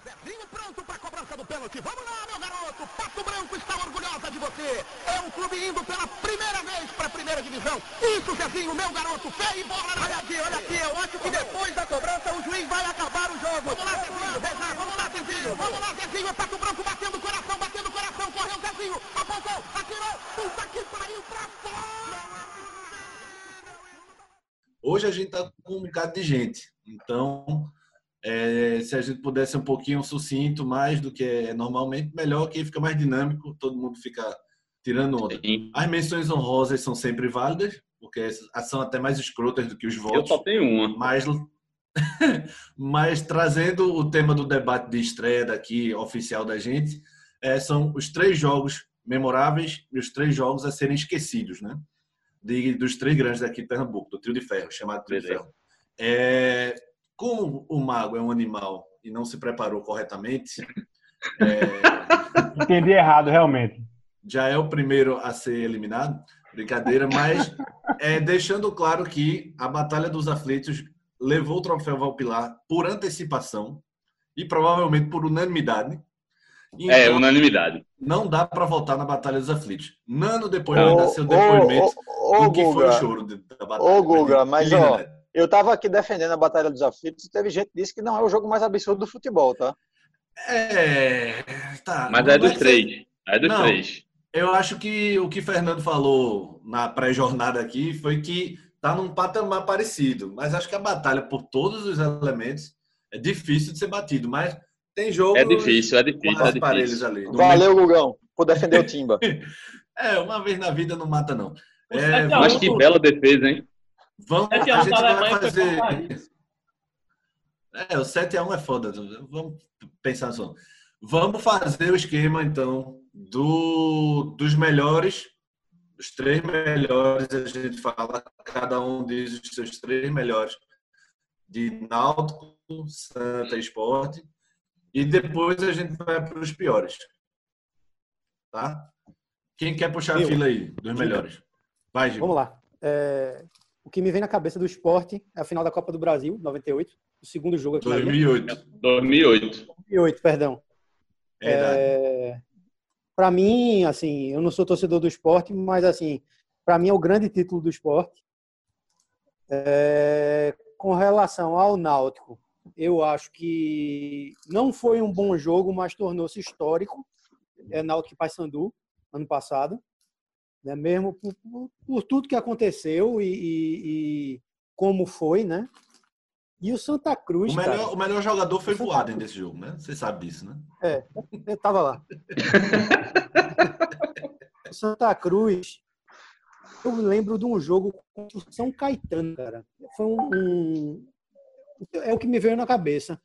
Zezinho pronto para cobrança do pênalti. Vamos lá, meu garoto. Pato Branco está orgulhosa de você. É um clube indo pela primeira vez para a primeira divisão. Isso, Zezinho, meu garoto. Fé e bola na Olha aqui, olha aqui. Eu acho que depois da cobrança o juiz vai acabar o jogo. Vamos lá, Zezinho. Zezinho. Vamos lá, Zezinho. Vamos lá, Zezinho. É Pato Branco batendo o coração, batendo o coração. Correu Zezinho. Apontou, atirou. Puta que pariu pra fora. Hoje a gente está com um bocado de gente. Então, é, se a gente pudesse um pouquinho sucinto, mais do que é normalmente, melhor que fica mais dinâmico, todo mundo fica tirando onda. Sim. As menções honrosas são sempre válidas, porque são até mais escrotas do que os Eu votos. só tenho uma. Mas, mas trazendo o tema do debate de estreia daqui, oficial da gente, é, são os três jogos memoráveis e os três jogos a serem esquecidos, né? De, dos três grandes daqui de Pernambuco, do trio de ferro, chamado trio de Beleza. ferro. É, como o mago é um animal e não se preparou corretamente, é, Entendi errado, realmente. já é o primeiro a ser eliminado. Brincadeira, mas é, deixando claro que a Batalha dos Aflitos levou o troféu Valpilar por antecipação e provavelmente por unanimidade. É, Então, unanimidade. não dá para votar na Batalha dos Aflitos. Nano depois Ô, vai dar seu depoimento ô, ô, do que foi o Guga, choro da Batalha. Ô, Guga, mas, Lina, ó, né? Eu tava aqui defendendo a Batalha dos Aflitos e teve gente que disse que não é o jogo mais absurdo do futebol, tá? É, tá. Mas é dos três. É dos Não. três. Eu acho que o que Fernando falou na pré-jornada aqui foi que tá num patamar parecido, mas acho que a batalha por todos os elementos é difícil de ser batido, mas tem jogo É difícil, é difícil, é difícil. ali. Valeu, Gugão, por defender o Timba. É, uma vez na vida não mata não. É, 7 a 1 Mas que bela defesa, hein? Vamos, a a gente vai fazer. É, o 7 a 1 é foda. Vamos pensar só. Vamos fazer o esquema, então, do, dos melhores, os três melhores, a gente fala, cada um diz os seus três melhores, de Náutico, Santa e Esporte, e depois a gente vai para os piores. Tá? Quem quer puxar a Eu. fila aí, dos melhores? Vai, Gil. Vamos lá. É, o que me vem na cabeça do esporte é a final da Copa do Brasil, 98. O segundo jogo aqui na Ilha. 2008. 2008. 2008, perdão. É, para mim, assim, eu não sou torcedor do esporte, mas assim, para mim é o grande título do esporte. É, com relação ao Náutico, eu acho que não foi um bom jogo, mas tornou-se histórico. É Náutico e Paysandu ano passado, né? Mesmo por, por- por tudo que aconteceu e, e- e como foi, né? E o Santa Cruz, O cara, melhor, o melhor jogador foi voado desse jogo, né? Você sabe disso, né? Eu tava lá. Santa Cruz, eu lembro de um jogo contra o São Caetano, cara. Foi um, um- É o que me veio na cabeça.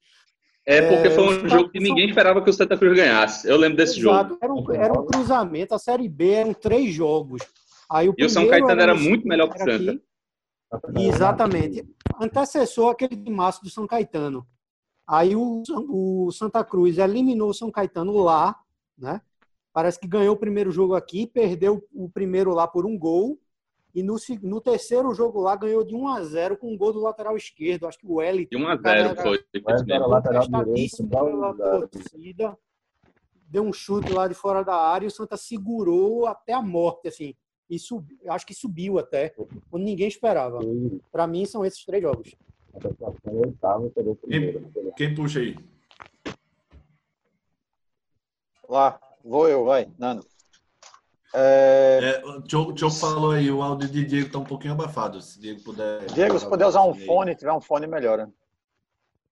É porque É, foi um Santa- jogo que ninguém esperava que o Santa Cruz ganhasse. Eu lembro desse jogo. Exato. Era um, era um cruzamento, a Série B eram três jogos. Aí o E o São Caetano era no- muito melhor que o era Santa. aqui. Exatamente. Antecessor aquele timaço do São Caetano. Aí o, o Santa Cruz eliminou o São Caetano lá, né? Parece que ganhou o primeiro jogo aqui, perdeu o primeiro lá por um gol. E no, no terceiro jogo lá ganhou de 1 a 0 com um gol do lateral esquerdo. Acho que o L De 1 a 0 foi. Mas isso era mesmo. lateral direito, contestadíssimo pela igual- torcida. Deu um chute lá de fora da área e o Santa segurou até a morte, assim. E subi, acho que subiu até, quando ninguém esperava. Para mim, são esses três jogos. Quem puxa aí? Lá, vou eu, vai, Nano. É, É, o Diogo, falou aí, o áudio de Diego tá um pouquinho abafado. Se Diego puder. Diego, se puder usar um fone, tiver um fone, melhora.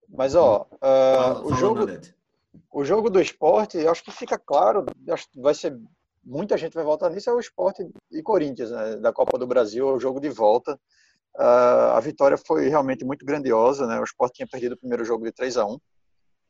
Mas, ó, ah, Fala- o jogo, o jogo do esporte, eu acho que fica claro, acho que vai ser, muita gente vai votar nisso, é o esporte e Corinthians, né, da Copa do Brasil, é o jogo de volta. Ah, a vitória foi realmente muito grandiosa, né, o esporte tinha perdido o primeiro jogo de 3 a 1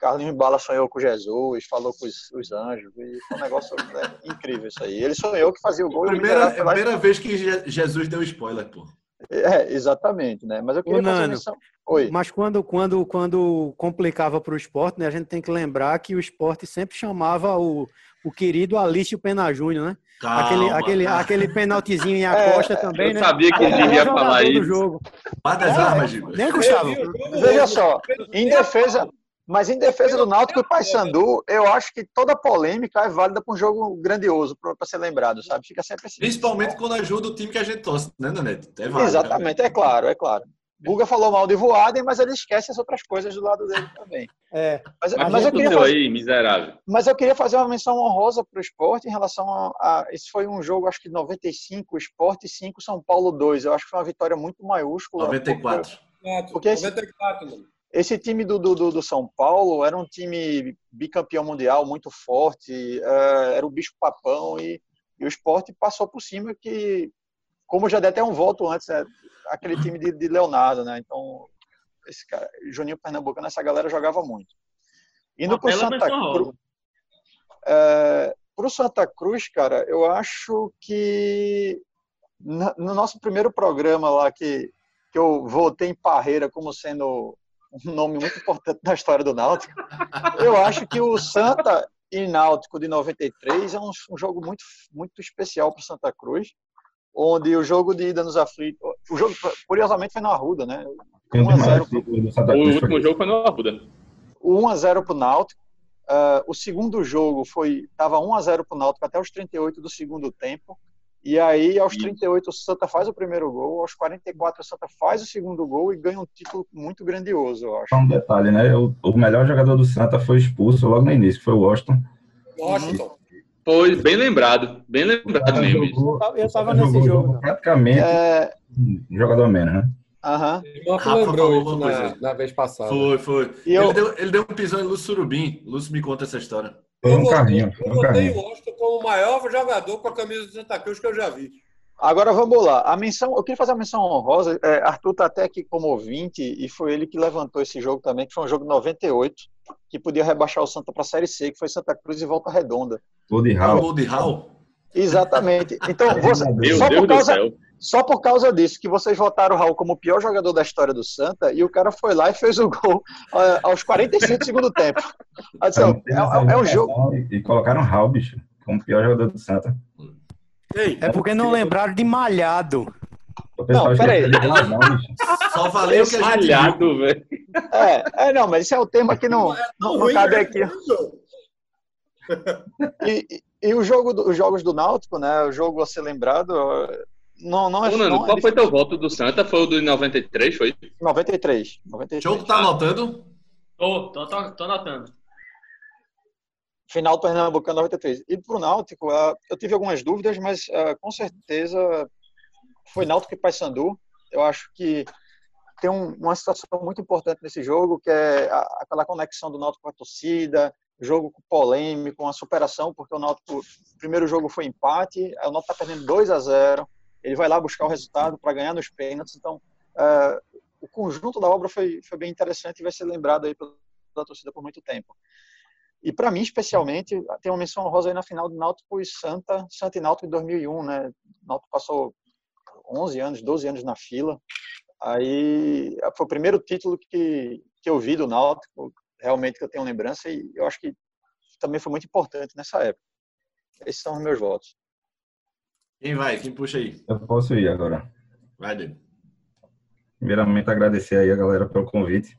Carlinhos Bala sonhou com Jesus, falou com os, os anjos, e foi um negócio né, incrível isso aí. Ele sonhou que fazia o gol e o Primeira, e- primeira vez que Je- Jesus deu spoiler, pô. É, exatamente, né? Mas eu queria Ô, fazer Nano. menção. Oi. Mas quando, quando, quando complicava para o esporte, né, a gente tem que lembrar que o esporte sempre chamava o, o querido Alício Pena Júnior, né? Calma, aquele, aquele, aquele penaltizinho em É, Acosta também, Eu né? sabia que ele jogador falar isso. jogo. Guarda as É, armas. Né, Gustavo? Veja só, em defesa, Mas em defesa do Náutico e Paysandu, eu acho que toda polêmica é válida para um jogo grandioso, para ser lembrado, sabe? Fica sempre assim. Principalmente quando ajuda o time que a gente torce, né, Nanete? É válido, Exatamente, é claro, é claro. Buga falou mal de Voaden, mas ele esquece as outras coisas do lado dele também. É. Mas, Mas, mas eu queria fazer... aí, miserável. mas eu queria fazer uma menção honrosa para o esporte em relação a, a- Esse foi um jogo, acho que 95, esporte 5, São Paulo 2. Eu acho que foi uma vitória muito maiúscula. 94. Porque esse- 94, mano. Esse time do, do, do- São Paulo era um time bicampeão mundial, muito forte, eh, era o bicho papão e, e o esporte passou por cima que, como já dei até um voto antes, né, aquele time de, de Leonardo, né? Então, esse cara, Juninho Pernambucano, essa galera jogava muito. Indo para o Santa Cruz. honrosa. para o Santa Cruz, cara, eu acho que no nosso primeiro programa lá que, que eu votei em Parreira como sendo um nome muito importante na história do Náutico, eu acho que o Santa e Náutico de 93 é um, um jogo muito, muito especial para o Santa Cruz, onde o jogo de ida nos aflitos, o jogo curiosamente foi no Arruda, né? Tem um 1 a 0 demais pro- do Santa O Cruz. último jogo foi no Arruda. o 1 a 0 para o Náutico. Ah, o segundo jogo foi estava 1 a 0 para o Náutico até os 38 do segundo tempo. E aí, aos Isso. 38, o Santa faz o primeiro gol. Aos 44, o Santa faz o segundo gol e ganha um título muito grandioso, eu acho. Só um detalhe, né? O, o melhor jogador do Santa foi expulso logo no início, que foi o Washington. Washington. Foi bem lembrado. Bem lembrado mesmo. Jogou- Eu tava o Santa nesse jogou jogo. Praticamente É, um jogador a menos, né? aham. Irmão Rafa lembrou isso na, na vez passada. Foi, foi. E eu- Ele, deu, ele deu um pisão em Lúcio Surubim. Lúcio me conta essa história. Foi Eu um votei- carrinho, foi Eu um botei o Washington como o maior jogador com a camisa do Santa Cruz que eu já vi. Agora vamos lá. A menção, eu queria fazer uma menção honrosa. É, Arthur está até aqui como ouvinte e foi ele que levantou esse jogo também, que foi um jogo de 98, que podia rebaixar o Santa para a Série C, que foi Santa Cruz e Volta Redonda. Gol de gol Raul. Exatamente. Então, você, Meu só, Deus por do causa, céu. Só por causa disso, que vocês votaram o Raul como o pior jogador da história do Santa, e o cara foi lá e fez o gol ah, aos 45 do segundo tempo. Então, é, é- é um jogo. E, e colocaram o Raul, bicho, como o pior jogador do Santa. Ei, É porque não lembraram de malhado. Não, peraí. bicho. Só valeu que a gente viu. Falhado, velho. É, é, não, mas isso é o tema que não, não, não ruim, cabe né? aqui. E, e- e o jogo do- os jogos do Náutico, né? O jogo a ser lembrado, não, não é. Ô, Nando, não é qual foi teu voto do Santa? Foi o do 93, foi? 93. O 93. jogo tá anotando? Tô, tô, tô, tô anotando. Final do Pernambucano 93. E pro Náutico, ah, eu tive algumas dúvidas, mas ah, com certeza foi Náutico e Paysandu. Eu acho que tem um- uma situação muito importante nesse jogo, que é a- aquela conexão do Náutico com a torcida, jogo polêmico, uma superação, porque o Náutico, o primeiro jogo foi empate, aí o Náutico está perdendo 2 a 0 ele vai lá buscar o resultado para ganhar nos pênaltis, então ah, o conjunto da obra foi, foi bem interessante e vai ser lembrado aí pela torcida por muito tempo. E para mim, especialmente, tem uma menção honrosa aí na final do Náutico e Santa, Santa e Náutico em 2001, né? Náutico passou 11 anos, 12 anos na fila. Aí foi o primeiro título que, que eu vi do Náutico, realmente que eu tenho lembrança, e eu acho que também foi muito importante nessa época. Esses são os meus votos. Quem vai? Quem puxa aí? Eu posso ir agora. Vai, Dele. Primeiramente, agradecer aí a galera pelo convite.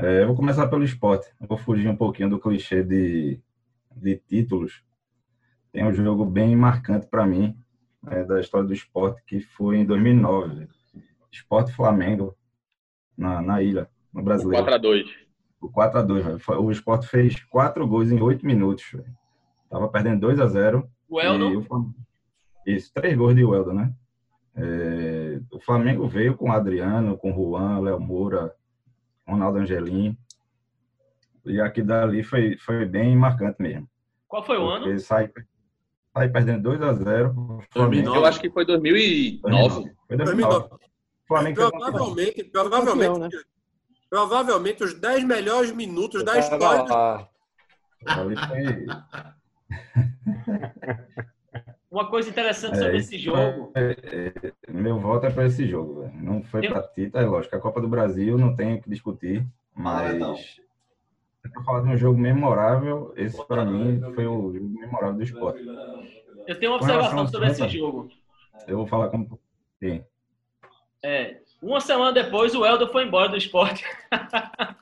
É, eu vou começar pelo esporte. Eu vou fugir um pouquinho do clichê de, de títulos. Tem um jogo bem marcante para mim, é, da história do esporte, que foi em 2009. Esporte Flamengo, na, na ilha, no Brasileiro. 4x2. O 4x2, velho. Foi- O esporte fez quatro gols em oito minutos. velho. Tava perdendo 2 a 0 O e Eldon, o Flam- Isso, três gols de Welder, né? É, o Flamengo veio com Adriano, com Juan, Léo Moura, Ronaldo Angelim. E aqui dali foi, foi bem marcante mesmo. qual foi o ano? Sai, sai perdendo 2 a 0 o Flamengo. 2009. Eu acho que foi 2009. Foi 2009. O Flamengo fez uma Provavelmente, provavelmente, Campeão, né? provavelmente os 10 melhores minutos da Eu história. do- lá. Ali foi- Uma coisa interessante É, sobre esse jogo. Meu voto é para esse jogo. velho. Não foi Eu- para Tita, é lógico. A Copa do Brasil não tem o que discutir, mas não. se eu falar de um jogo memorável, esse para mim foi o jogo memorável do esporte. Eu tenho uma observação sobre esse jogo. Eu vou falar como. Sim. É, uma semana depois, o Eldon foi embora do esporte.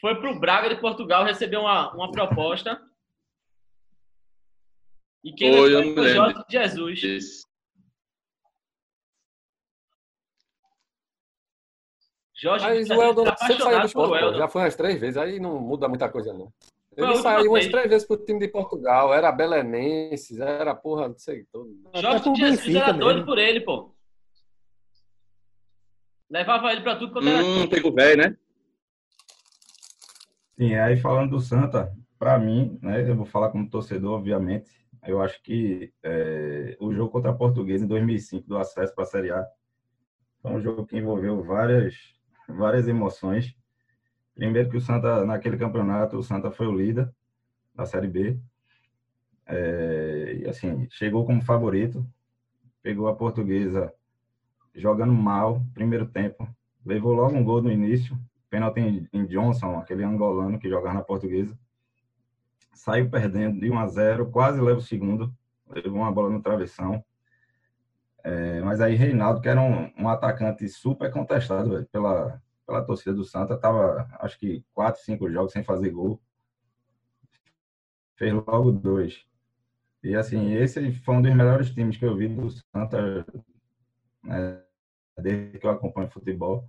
Foi pro Braga de Portugal, recebeu uma, uma proposta. E quem Foi, levou eu foi lembro. Jorge Jesus. Isso. Jorge Mas Jesus o Eldon tá sempre saiu do esporte, já foi umas três vezes, aí não muda muita coisa, não. Ele saiu umas três vezes pro time de Portugal, era Belenenses, era porra, não sei, todo. Jorge Jesus era doido mesmo. por ele, pô. Levava ele pra tudo quanto era. Hum, pegou velho, né? Sim, aí falando do Santa, para mim, né, eu vou falar como torcedor, obviamente, eu acho que é, o jogo contra a Portuguesa em 2005, do acesso para a Série A, foi um jogo que envolveu várias, várias emoções. Primeiro que o Santa, naquele campeonato, o Santa foi o líder da Série B. É, e assim, chegou como favorito, pegou a Portuguesa jogando mal, primeiro tempo, levou logo um gol no início, pênalti em, Johnson, aquele angolano que jogava na portuguesa. Saiu perdendo de 1 a 0, quase leva o segundo, levou uma bola no travessão. É, mas aí Reinaldo, que era um, um atacante super contestado pela, pela torcida do Santa, tava acho que 4, 5 jogos sem fazer gol. Fez logo dois. E assim, esse foi um dos melhores times que eu vi do Santa né, desde que eu acompanho futebol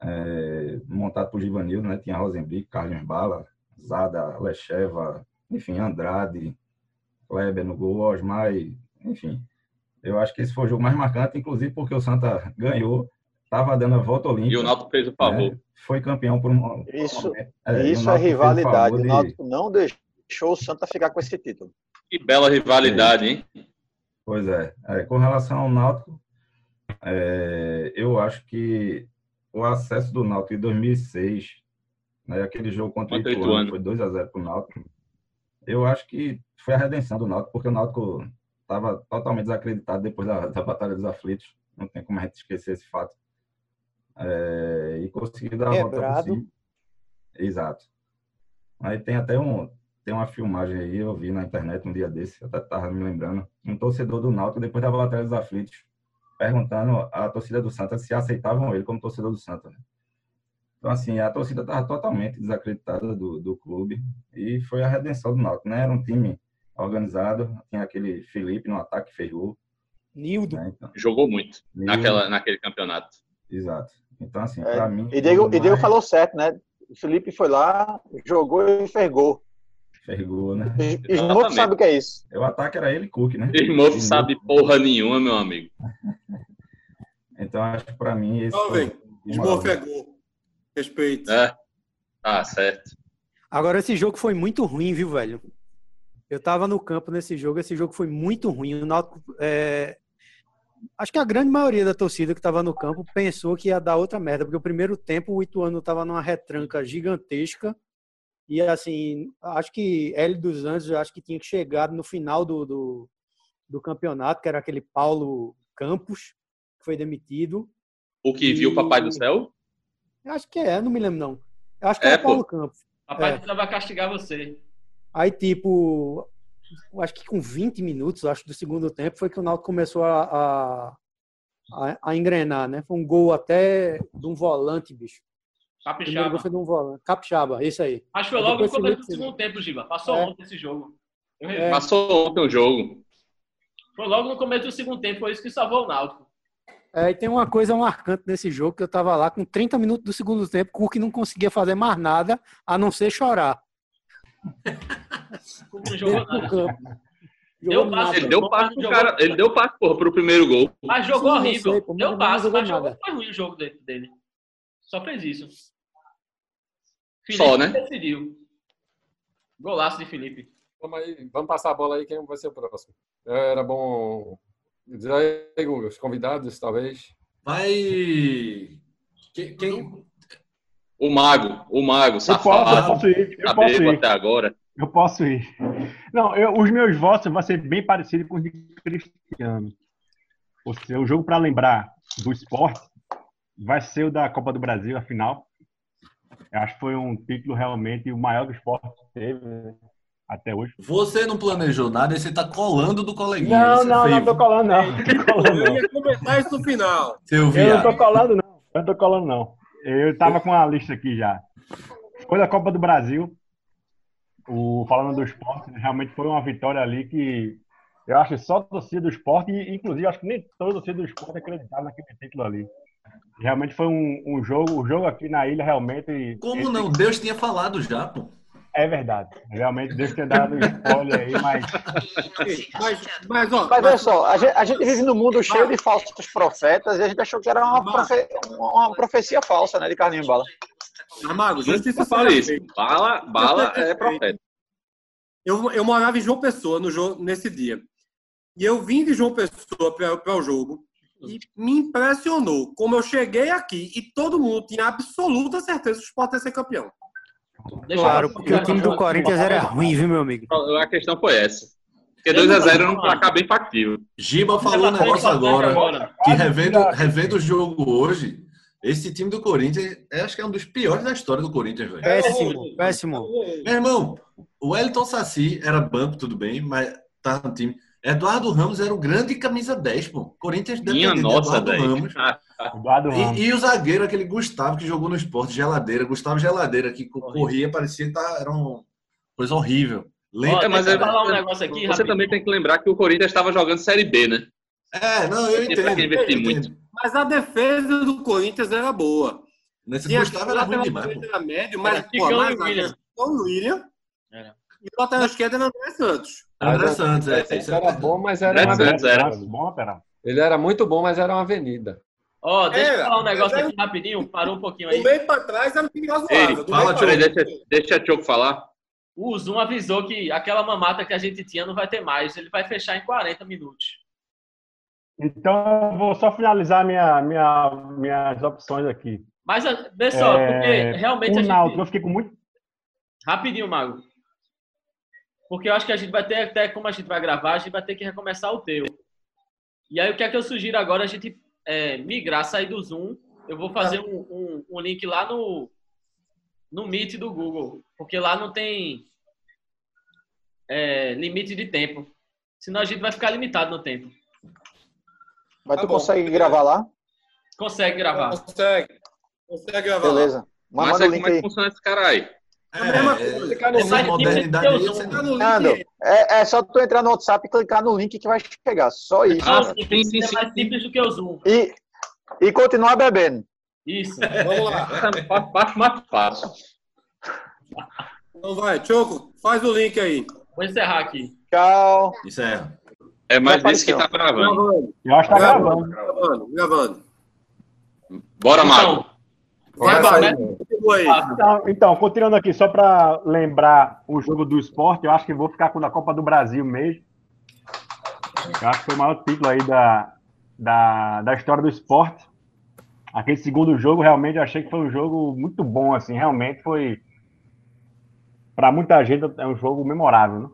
é, montado por Givanildo, né? Tinha Rosenbrick, Carlos Bala, Zada, Lecheva, enfim, Andrade, Kleber no gol, Osmar, e, enfim. Eu acho que esse foi o jogo mais marcante, inclusive porque o Santa ganhou, estava dando a volta olímpica. E o Náutico fez o favor. né, Foi campeão por um. por um Isso-. É, o Isso é o rivalidade. O de- Náutico não deixou o Santa ficar com esse título. Que bela rivalidade, hein? Pois é. É, com relação ao Náutico, é, eu acho que o acesso do Náutico em 2006, né, aquele jogo contra o Ituano, Ituano. foi 2 a 0 para o Náutico. Eu acho que foi a redenção do Náutico, porque o Náutico estava totalmente desacreditado depois da, da Batalha dos Aflitos. Não tem como a gente esquecer esse fato. É, e conseguiu dar a volta por cima. Exato. Aí tem até um, tem uma filmagem aí, eu vi na internet um dia desse, eu até estava me lembrando, um torcedor do Náutico, depois da Batalha dos Aflitos, perguntando à torcida do Santa se aceitavam ele como torcedor do Santa. né? Então, assim, a torcida estava totalmente desacreditada do, do clube e foi a redenção do Náutico, né? Era um time organizado, tinha aquele Felipe no ataque que fez gol, Nildo. né? Então, Jogou muito Nildo. naquela, naquele campeonato. Exato. Então, assim, É, para mim... E Diego, foi e Diego mais- falou certo, né? O Felipe foi lá, jogou e. Fez gol, né? Smoke sabe o que é isso. O ataque era ele e Cook, né? Não sabe porra nenhuma, meu amigo. Então, acho que para mim esse Jovem, foi... Smurf é gol. Respeito. É. Tá certo. Agora, esse jogo foi muito ruim, viu, velho? Eu tava no campo nesse jogo, esse jogo foi muito ruim. O Náutico, é, Acho que a grande maioria da torcida que tava no campo pensou que ia dar outra merda, porque o primeiro tempo o Ituano tava numa retranca gigantesca. E assim, acho que Hélio dos Anjos, acho que tinha que chegar no final do, do, do campeonato, que era aquele Paulo Campos, que foi demitido. O que viu o Papai do Céu? Eu acho que é, não me lembro não. Eu acho que É, era pô. Paulo Campos. Papai É. vai castigar você. Aí, tipo, acho que com 20 minutos, acho, do segundo tempo, foi que o Náutico começou a, a, a, a engrenar, né? Foi um gol até de um volante, bicho. Capixaba. gol foi de um volante. Capixaba, isso aí. Acho que foi logo no começo do segundo tempo, Giba. Passou É. ontem esse jogo. É. Passou ontem o jogo. Foi logo no começo do segundo tempo, foi isso que salvou o Náutico. É, e tem uma coisa marcante nesse jogo, que eu tava lá com 30 minutos do segundo tempo, o Cook não conseguia fazer mais nada, a não ser chorar. Deu Jogou passe. Ele deu passe pro cara. Ele deu passe, porra, pro primeiro gol. Mas jogou Sim, horrível. sei, pô, Deu passe, mas jogou, nada. foi ruim o jogo dele. dele. Só fez isso. Só, né? decidiu. Golaço de Felipe. Vamos, aí, vamos passar a bola aí, quem vai ser o próximo? Era bom dizer aí, Google, os convidados, talvez. Vai. Quem, quem- O Mago, o Mago, Eu posso, eu safado. posso ir. Eu Tá posso ir. até agora. Eu posso ir. Não, eu- os meus votos vão ser bem parecidos com os de Cristiano. Ou seja, o jogo para lembrar do esporte vai ser o da Copa do Brasil, a final. Eu acho que foi um título realmente o maior que o esporte teve né, até hoje. Você não planejou nada e você tá colando do coleguinha. Não, é não, não tô colando, não. Tô colando, Eu não. ia comentar isso no final. Seu Eu não tô colando, não. Eu não tô colando, não. Eu tava com a lista aqui já. foi da Copa do Brasil. O, falando do esporte, realmente foi uma vitória ali que eu acho que só a torcida do esporte, e inclusive acho que nem toda a torcida do esporte acreditava naquele título ali. Realmente foi um, um jogo, o jogo aqui na ilha realmente. Como não? Deus tinha falado já, pô. É verdade. Realmente Deus tinha dado spoiler aí, mas. Mas, mas, ó, Mas olha só, a gente, a gente vive num mundo cheio de falsos profetas e a gente achou que era uma, profe- uma profecia falsa, né, de Carlinhos Bala. mas, Mago, Justiça justiça fala isso. Bala, bala é profeta. Eu, eu morava em João Pessoa no jogo, nesse dia. E eu vim de João Pessoa para o jogo e me impressionou como eu cheguei aqui e todo mundo tinha absoluta certeza que o Sport ia ser campeão. Deixa Claro, eu- porque o time do Corinthians era ruim, viu, meu amigo? A questão foi essa. Porque 2x0 era um placar bem factível. Giba falou um Tá negócio bem importante agora, que revendo, revendo o jogo hoje, esse time do Corinthians, eu acho que é um dos piores da história do Corinthians, velho. Péssimo, péssimo. Meu irmão, o Elton Saci era banco, tudo bem, mas tá no time. Eduardo Ramos era o grande camisa 10, pô. Corinthians Minha dependendo de nossa, Eduardo velho. Ramos. Eduardo Ramos. E, e o zagueiro, aquele Gustavo que jogou no esporte, geladeira. Gustavo Geladeira, que co- corria, parecia que tá, era uma coisa horrível. Lento. Ó, É, mas deixa eu falar um negócio aqui, Você rapidinho. também tem que lembrar que o Corinthians estava jogando Série B, né? É, não, eu entendo. eu muito. entendo. Mas a defesa do Corinthians era boa. Nesse Tinha Gustavo era ruim demais, era médio, mas Era pô, e William. o William. Era. E o lateral esquerdo era André Santos. André Santos, é. É era bom, mas era É, uma Santos avenida. era. Bom. Ele era muito bom, mas era uma avenida. Ó, deixa eu Era, falar um negócio mas aqui rapidinho, parou um pouquinho Do aí. meio para trás era um time Ei, razoável. Do fala, trás. deixa, deixa a Choco falar. O Zoom avisou que aquela mamata que a gente tinha não vai ter mais. Ele vai fechar em 40 minutos. Então, eu vou só finalizar minha, minha, minhas opções aqui. Mas, vê só, É, porque realmente o a Náutico, eu gente... fiquei com muito. Rapidinho, Mago. Porque eu acho que a gente vai ter, até como a gente vai gravar, a gente vai ter que recomeçar o teu. E aí, o que é que eu sugiro agora? A gente é, migrar, sair do Zoom. Eu vou fazer um, um, um link lá no, no Meet do Google. Porque lá não tem é, limite de tempo. Senão a gente vai ficar limitado no tempo. Mas Tá tu bom. consegue gravar lá? Consegue gravar. Consegue. Consegue gravar. Beleza. Mas Mas manda é o link como é que aí. funciona esse cara aí. É, é, essa modernidade aí, você no link é, é só tu entrar no WhatsApp e clicar no link que vai chegar. Só isso. Ah, Não, sim, sim, é sim. mais simples do que o Zoom. E, e continuar bebendo. Isso. Vamos lá. Parte mais fácil. Então vai, Choco, faz o link aí. Vou encerrar aqui. Tchau. Isso é. É mais Já disso que tá gravando. Eu acho que tá gravando, gravando. gravando. Bora, Mago. Então, Vai, Vai, aí. Então, então, continuando aqui, só para lembrar o jogo do esporte, eu acho que vou ficar com da Copa do Brasil mesmo. Eu acho que foi o maior título aí da, da, da história do esporte. Aquele segundo jogo, realmente, eu achei que foi um jogo muito bom, assim, realmente foi. Para muita gente, é um jogo memorável, né?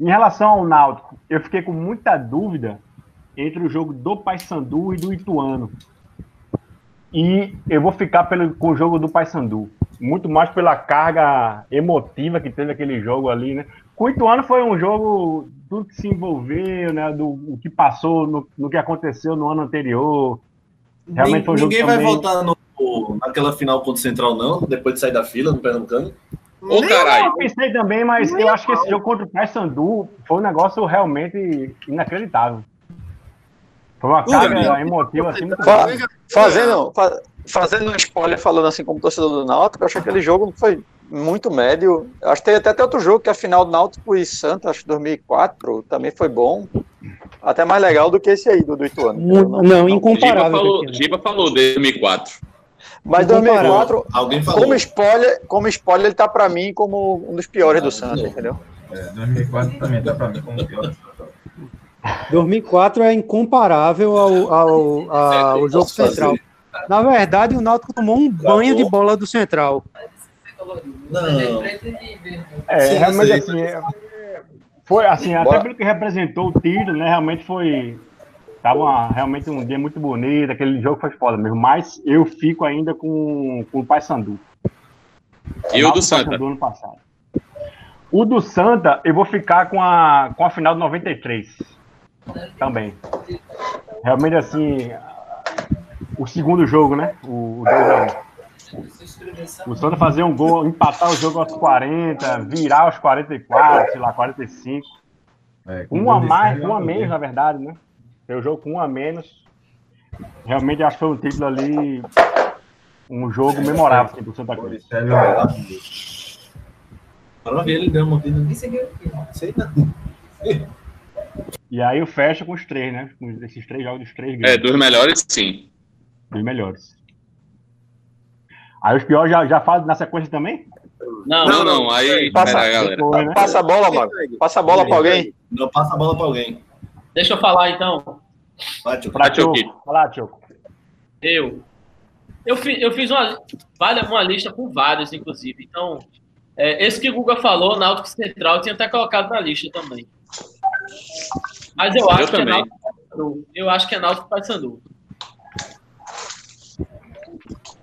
Em relação ao Náutico, eu fiquei com muita dúvida entre o jogo do Paysandu e do Ituano. E eu vou ficar pelo, com o jogo do Paysandu. Muito mais pela carga emotiva que teve aquele jogo ali, né? Com o Ituano foi um jogo tudo que se envolveu, né? Do o que passou, no, no que aconteceu no ano anterior. Realmente foi um jogo Ninguém vai também- voltar no- naquela final contra o Central, não, depois de sair da fila no Pernambucano. Ô, Eu caralho. pensei também, mas eu acho que esse jogo contra o Paysandu foi um negócio realmente inacreditável. Foi uma Tudo carga emotiva assim muito Fa-. Fazendo, fa- fazendo um spoiler, falando assim como torcedor do Náutico, eu acho que aquele jogo foi muito médio. Acho que tem até, até outro jogo, que é a final do Náutico e Santa, acho que 2004, também foi bom. Até mais legal do que esse aí, do, do Ituano. Não, não, Giba incomparável. falou, Pequeno. Giba falou 2004. Mas Incomparável. 2004, Alguém falou. como spoiler, como spoiler, ele tá pra mim como um dos piores do Santa, entendeu? É, 2004 também tá pra mim como pior. 2004 é incomparável ao, ao, ao jogo central. Na verdade, o Náutico tomou um banho de bola do central. Não. É, Sim, realmente sim. assim, é, foi assim, até pelo que representou o título, né? Realmente foi. Tava uma- realmente um dia muito bonito, aquele jogo foi foda mesmo. Mas eu fico ainda com, com o Paysandu. E o do Santa? Paysandu ano passado. O do Santa, eu vou ficar com a, com a final de 93. Também. Realmente assim. O segundo jogo, né? O, o 2x1. O Santa fazer um gol, empatar o jogo aos 40, virar aos 44, sei lá, 45. É, Um a mais, um a menos, na verdade, né? Foi o jogo com um a menos. Realmente acho que foi um título ali, um jogo memorável assim, pro Santa Cruz. ele deu uma mordida. Sei não. E aí o fecha com os três, né? Com esses três jogos dos três É, grandes, dos melhores, sim. dos melhores. Aí os piores já, já fazem na sequência também? Não, Não, não, aí. Passa- Pera galera. Depois, né? Passa a bola, Mago. Passa a bola pra alguém. Não passa a bola para alguém. Deixa eu falar então. Vai, tio. Pra Tioco. Tioco. Vai lá, Tioco. Eu. Eu, fi, eu fiz uma, vale uma lista com vários, inclusive. Então, é, esse que o Guga falou, Náutico Central, eu tinha até colocado na lista também. Mas eu acho que é também. Náutico. Eu acho que é Náutico Paysandu.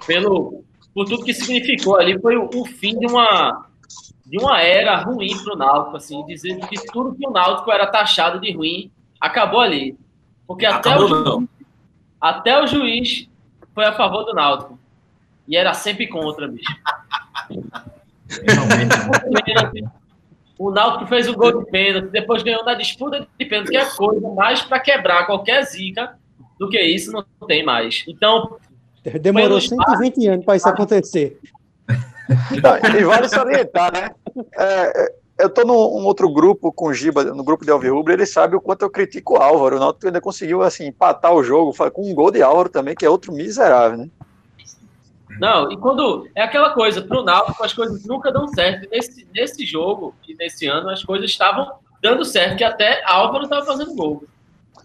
Pelo, por tudo que significou ali, foi o, o fim de uma, de uma era ruim para o Náutico, assim, dizendo que tudo que o Náutico era taxado de ruim acabou ali. Porque até Acabou o, juiz, até o juiz foi a favor do Náutico. E era sempre contra, bicho. Pênalti. O Náutico fez o gol de pênalti, depois ganhou na disputa de pênalti, que é coisa mais para quebrar qualquer zica do que isso, não tem mais. Então, Demorou Foi no 120 anos para isso acontecer. Tá, E vale salientar, né? É, é, eu estou num um outro grupo com o Giba, no grupo de Alvirrubro, ele sabe o quanto eu critico o Álvaro. O Náutico ainda conseguiu assim, empatar o jogo com um gol de Álvaro também, que é outro miserável, né? Não, e quando. É aquela coisa, pro Náutico as coisas nunca dão certo. E Nesse, nesse jogo e nesse ano as coisas estavam dando certo, que até Álvaro estava fazendo gol.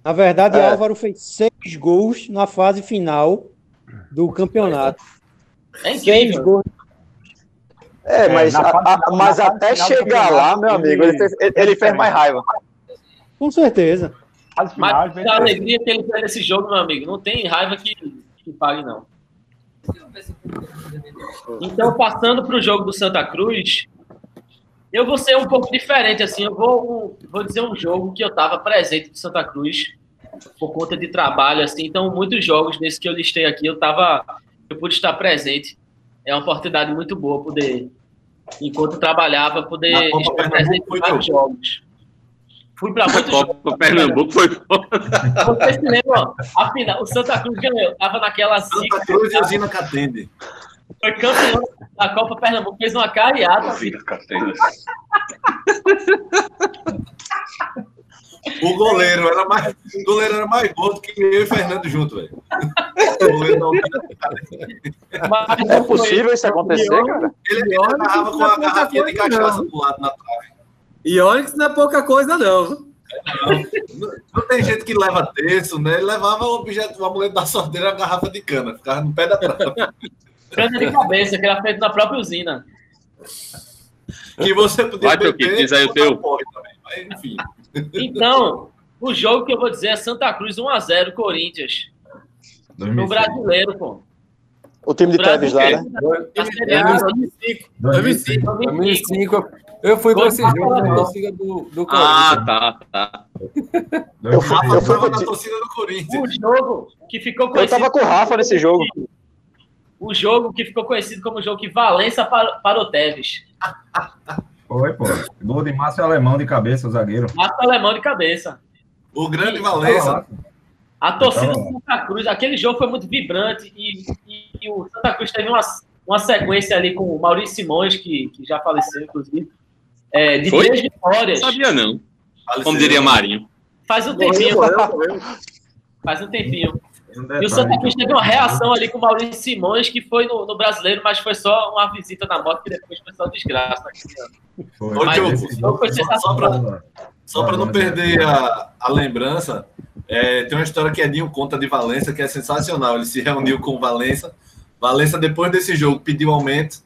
Na verdade, É. Álvaro fez seis gols na fase final do campeonato. É Seis incrível. gols. É, É, mas, na a- a- na mas até chegar lá, meu amigo, ele- ele fez, ele- ele fez mais raiva. Com certeza. Mas a alegria que ele fez nesse jogo, meu amigo, não tem raiva que, que pague, não. Então, passando para o jogo do Santa Cruz, eu vou ser um pouco diferente, assim, eu vou, vou dizer um jogo que eu estava presente do Santa Cruz por conta de trabalho, assim, então muitos jogos desses que eu listei aqui, eu tava, eu pude estar presente. É uma oportunidade muito boa poder, enquanto trabalhava, poder estar presente em vários jogos. Fui para A muitos jogos. Copa Pernambuco foi Vocês se lembram? A final, o Santa Cruz ganhou. Tava naquela zica. Santa Cruz e Usina Catende. Foi campeão da Copa Pernambuco. Fez uma cariata. O goleiro era mais, o goleiro era mais gordo que eu e Fernando junto, velho. O Catende. Mas É possível isso acontecer, cara? Ele, ele agarrava com a garrafinha de cachaça do lado na trave. E olha que isso não é pouca coisa, não. Não, não tem gente que leva terço, né? Ele levava o objeto, o amuleto da sorteira, a garrafa de cana. Ficava no pé da trave. cana de cabeça, que era feito na própria usina. Que você podia Vai, teu Kiko, diz aí o teu. Mas, enfim. Então, o jogo que eu vou dizer é Santa Cruz 1x0 Corinthians. No 2006. brasileiro, pô. O time de Tevez lá, né? A Série A, 2005. 2005. 2005. Eu fui para esse jogo na torcida do, do Ah, tá, tá. Eu fui, eu fui, na torcida do Corinthians. o jogo que ficou eu conhecido. tava com o Rafa nesse jogo. O jogo que ficou conhecido como o jogo que Valença par- parou Teves. Foi, pô. Gol de Márcio Alemão de cabeça, o zagueiro. Mata alemão de cabeça. O grande Valença. A torcida Então- do Santa Cruz, aquele jogo foi muito vibrante e, e- e o Santa Cruz teve uma, uma sequência ali com o Maurício Simões, que, que já faleceu, inclusive, é, de Foi? três vitórias. Sabia não. Faleceu. Como diria Marinho. Faz um tempinho. Faz um tempinho. Um E o Santa Cruz teve uma reação ali com o Maurício Simões, que foi no, no brasileiro, mas foi só uma visita na moto, que depois foi só desgraça. Foi. Ô, Mas foi só- para não perder a, a lembrança, é, tem uma história que Edinho conta de Valença que é sensacional. Ele se reuniu com Valença. Valença, depois desse jogo, pediu aumento.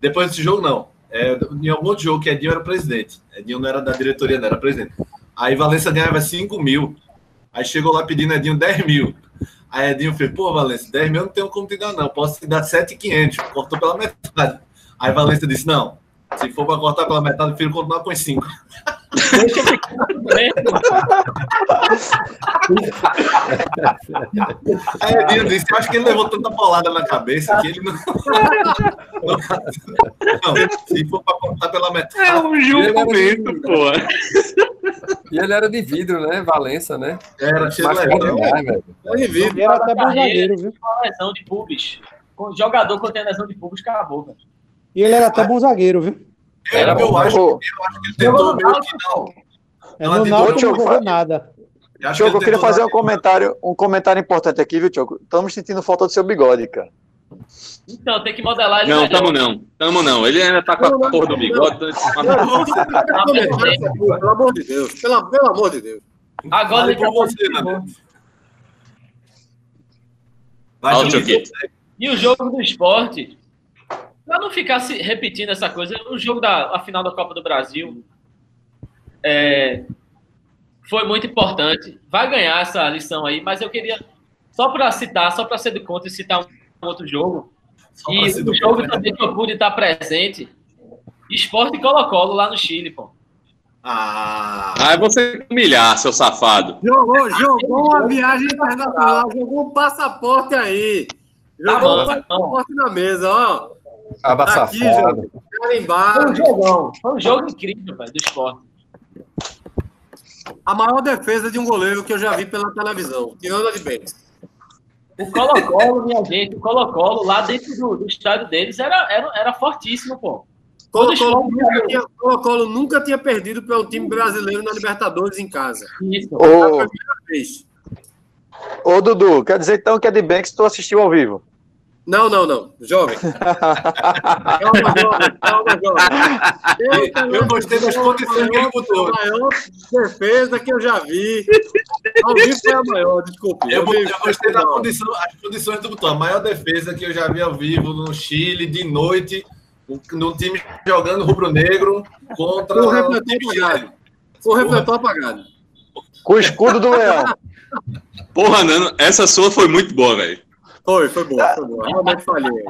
Depois desse jogo, não. É, em algum outro jogo que Edinho era presidente. Edinho não era da diretoria, não era presidente. Aí Valença ganhava 5 mil. Aí chegou lá pedindo Edinho 10 mil. Aí Edinho fez, pô, Valença, 10 mil eu não tenho como te dar, não. Posso te dar 7,500. Cortou pela metade. Aí Valença disse, não. Se for para cortar pela metade, prefiro continuar com os 5. Deixa eu ficar. Aí Edinho disse, eu acho que ele levou tanta bolada na cabeça que ele não. não, se for pra contar pela metade. É um julgamento, pô. E ele era de vidro, né? Valença, né? Era cheio de Machucado legal. É de vidro. Ele era até bom zagueiro, viu? Lesão de pubis. Com jogador tem lesão de pubis, acabou, velho. E ele era até bom zagueiro, viu? Era, eu, acho, eu acho que ele tentou meio que não. É, Ela não jogou nada. Tiogo, que eu queria fazer um comentário, um comentário importante aqui, viu, Tiogo? Estamos sentindo falta do seu bigode, cara. Então, tem que modelar ele Não, melhor. tamo não. Tamo não. Ele ainda tá com a porra do bigode. Pelo amor de Deus. Pelo, pelo amor de Deus. Agora tá por você, né? Vai. E o jogo do esporte, pra não ficar se repetindo essa coisa, o jogo da a final da Copa do Brasil é, foi muito importante. Vai ganhar essa lição aí, mas eu queria, só para citar, só para ser de conta e citar um outro jogo, Só e do o jogo contra. também que eu pude estar presente, Esporte e Colo-Colo lá no Chile, pô. Ah, Ah, você humilhar, seu safado. Jogou, jogou uma viagem internacional, jogou um passaporte aí. Tá Jogou bom, um tá bom. passaporte na mesa, ó. Caba Tá aqui, safado. Foi um jogão, foi um jogo incrível, velho, do esporte. A maior defesa de um goleiro que eu já vi pela televisão, tirando a de Banks. O Colo-Colo, minha gente, o Colo-Colo lá dentro do, do estádio deles era, era, era fortíssimo, pô. Colo-Colo nunca, tinha- Colo-Colo nunca tinha perdido para um time brasileiro na Libertadores em casa. Isso. Foi a Ô, primeira vez. ô, Dudu, quer dizer então que a de Banks tu assistiu ao vivo? Não, não, não. Jovem. Calma, jovem. Calma, jovem. eu gostei das condições que ele botou. A maior defesa que eu já vi. Ao vivo foi a maior, desculpe. Eu, vi- eu gostei da condição, as condições do Butão. A maior defesa que eu já vi ao vivo no Chile, de noite, num time jogando rubro-negro contra Com o refletor apagado. Com o refletor apagado. Com o escudo do leão. Porra, Nano, essa sua foi muito boa, velho. Foi, foi boa, foi boa. Realmente falhei.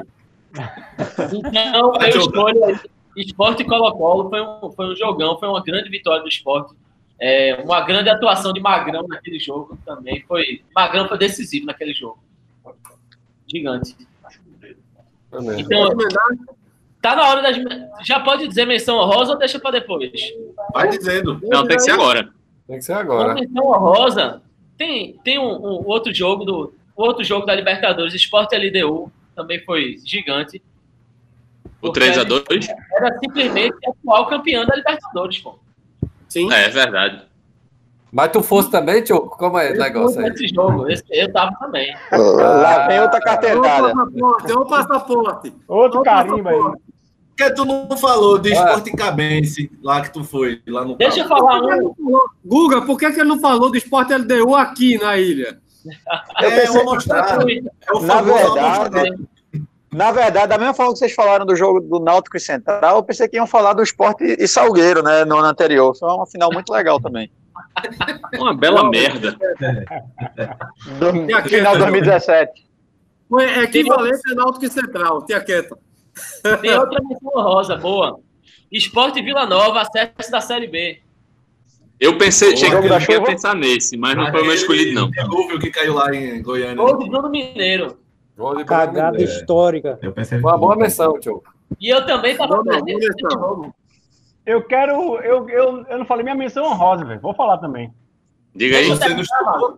Então, eu escolho aí. Esporte e Colo-Colo foi um, foi um jogão, foi uma grande vitória do esporte. É, uma grande atuação de Magrão naquele jogo também. Foi, Magrão foi decisivo naquele jogo. Gigante. Então, tá na hora das. Já pode dizer menção honrosa ou deixa para depois? Vai dizendo. Não, tem que ser agora. Tem que ser Uma agora. menção honrosa. Tem, tem um, um outro jogo do outro jogo da Libertadores, Esporte LDU, também foi gigante. O 3x2? Era simplesmente atual campeão da Libertadores, pô. Sim. É, é verdade. Mas tu fosse também, Tio? Como é o negócio aí? Esse jogo, esse, eu tava também. Lá vem outra carteirada. o passaporte, o passaporte. Outro Olha o carimbo aí. passaporte. Por que tu não falou de esporte cabense lá que tu foi, lá no Deixa eu campo? falar um. Guga, por que, que ele não falou do Esporte LDU aqui na ilha? É uma mostrada. É o Na verdade. Na verdade, da mesma forma que vocês falaram do jogo do Náutico e Central, eu pensei que iam falar do esporte e Salgueiro, né, no ano anterior. Foi uma final muito legal também. Uma bela merda. Do, final de Antônio? 2017. Foi equivalente a Náutico e Central, tia quieta. Tem outra menção rosa, boa. Esporte Vila Nova, acesso da Série B. Eu pensei, O cheguei eu ia chuva? pensar nesse, mas não foi o meu escolhido, não. dilúvio que caiu lá em Goiânia. Gol de Bruno Mineiro. Gol de Cagada Bruno. histórica. Eu pensei Uma boa menção, Tio. E eu também tava jogo. Eu quero. Eu, eu, eu não falei minha menção honrosa, velho. Vou falar também. Diga aí. Você não estudou?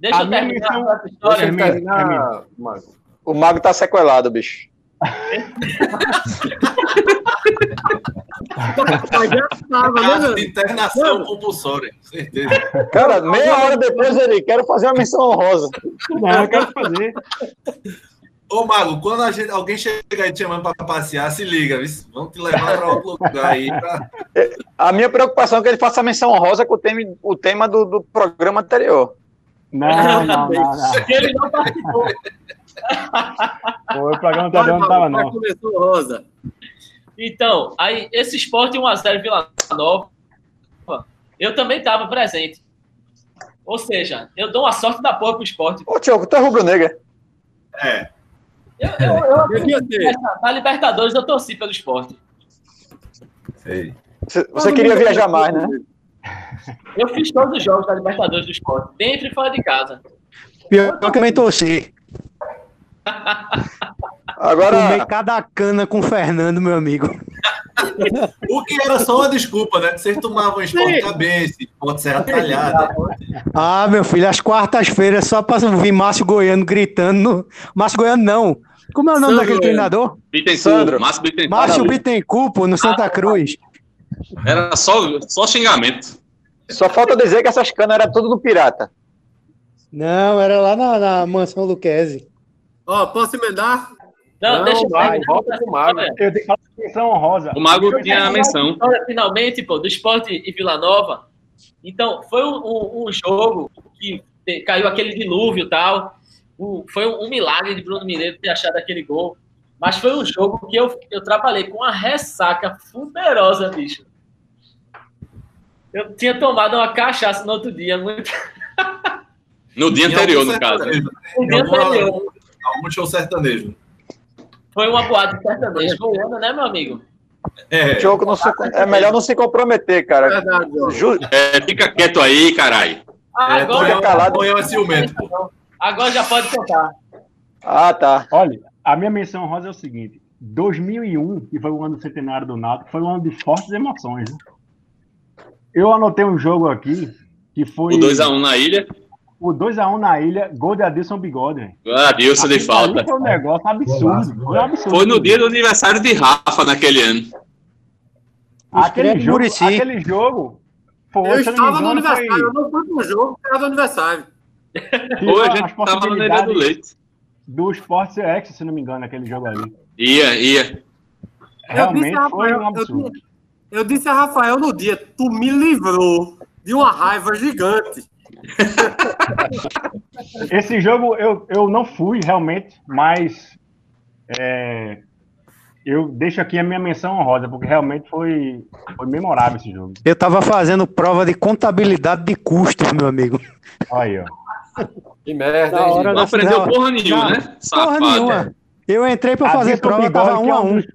Deixa eu terminar missão- essa história. Deixa terminar, Marco. O Mago tá sequelado, bicho. Mas já tava, né, de internação compulsória, certeza. Cara, meia hora depois ele quero fazer uma menção honrosa. Não, eu quero fazer. Ô, Mago, quando a gente, alguém chega aí te chamando para passear, se liga, viu? vamos te levar para outro lugar aí. Pra... A minha preocupação é que ele faça a menção honrosa com o tema, o tema do, do programa anterior. Não, não, não, não. Ele não participou. Pô, o programa anterior não tava, Vai não. começar o Rosa. Então, aí, esse esporte 1x0 Vila Nova, eu também estava presente. Ou seja, eu dou uma sorte da porra pro esporte. Ô, Tioco, tu é rubro-negra. É, Eu, eu, eu, Devia ter. na Libertadores eu torci pelo esporte. Sei. Você, você queria viajar mais, né? Eu fiz todos os jogos da Libertadores do Esporte, dentro e fora de casa. Pior que eu também torci. Agora, Tomei cada cana com o Fernando, meu amigo. O que era só uma desculpa, né? Vocês tomavam esporte cabeça, esporte serra talhada. Ah, meu filho, às quartas-feiras só pra ouvir Márcio Goiano gritando. No... Márcio Goiano não. Como é o nome Sandro daquele treinador? Bittencourt, Sandro. Márcio Bittencourt. Márcio Bittencourt, no Santa Cruz. Era só, só xingamento. só falta dizer que essas canas eram tudo do pirata. Não, era lá na, na mansão Luquezzi. Ó, posso emendar? Não, Não, deixa eu vai, terminar volta pro Mago. Eu tenho que falar de menção honrosa. O Mago tinha a menção. Finalmente, pô, do Esporte e Vila Nova. Então, foi um, um- um jogo que caiu aquele dilúvio e tal. O- foi um, um milagre de Bruno Mineiro ter achado aquele gol. Mas foi um jogo que eu, eu trabalhei com uma ressaca fuderosa, bicho. Eu tinha tomado uma cachaça no outro dia, muito No dia anterior, no caso. sertanejo. no dia anterior. Algum show sertanejo. Foi uma boate sertaneja goiana, né, meu amigo? É, Jogo não se- é melhor não se comprometer, cara. É, fica quieto aí, caralho. Ah, é, agora, Tonhão- calado. Tonhão é ciumento, pô. agora já pode contar. Ah, tá. Olha, a minha menção honrosa é o seguinte: 2001, que foi o ano do centenário do Náutico, foi um ano de fortes emoções. né? Eu anotei um jogo aqui que foi O 2x1 na ilha. O 2x1 na ilha, gol de Adilson Bigode. velho. Adilson de falta. Foi um negócio absurdo. Foi um absurdo. Foi no dia do aniversário de Rafa naquele ano. Aquele do jogo, aquele jogo foi, Eu estava no engano, foi- aniversário, eu não fui pro jogo, eu estava no aniversário. Hoje a as gente tava no Neira do Leite. do Sport CX, se não me engano, aquele jogo ali. Ia, ia. Realmente foi um absurdo. Eu, eu disse a Rafael no dia, tu me livrou de uma raiva gigante. Esse jogo eu, eu não fui realmente, mas é, eu deixo aqui a minha menção honrosa, porque realmente foi, foi memorável esse jogo. Eu tava fazendo prova de contabilidade de custos, meu amigo. Olha aí, ó. Que merda, Da hein, hora? Não aprendeu Não, porra nenhuma, né? Porra Safado. nenhuma. Eu entrei pra fazer prova, tava Bigode, um a é um. dos,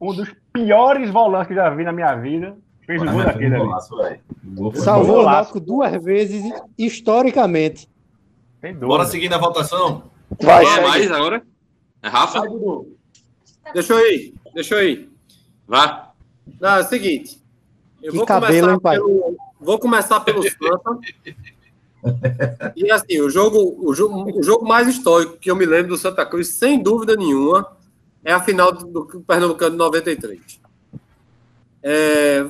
um dos piores volantes que eu já vi na minha vida, fez o gol daquele ali. Salvou o. Náutico duas vezes, historicamente. Dúvida. Bora seguir na votação? Vai, Vai mais agora? É Rafa? Deixa eu ir, deixa eu ir. Vá. Não, é o seguinte. Eu Que vou cabelo, começar hein, pai? pelo. Vou começar pelo Santa. E assim, o jogo, o, jogo, o jogo mais histórico que eu me lembro do Santa Cruz, sem dúvida nenhuma, é a final do, do Pernambucano de 93. É,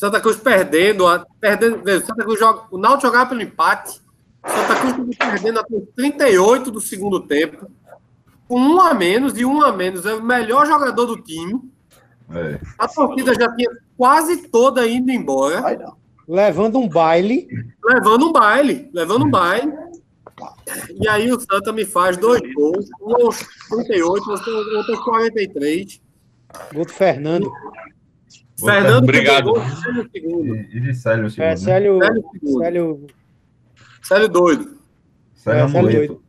Santa Cruz perdendo, perdendo Santa Cruz joga, o Náutico jogava pelo empate, Santa Cruz perdendo até os 38 do segundo tempo, com um a menos, e um a menos é o melhor jogador do time. É. A torcida já tinha quase toda indo embora. Levando um baile. levando um baile, levando um baile. E aí o Santa me faz dois gols, um aos 38, outro outro aos 43. Gol do Fernando. Fernando Obrigado. segundo. E, e de Célio, segundo, É, né? Célio, segundo. Célio, Célio doido. Célio é, Célio Amuleto.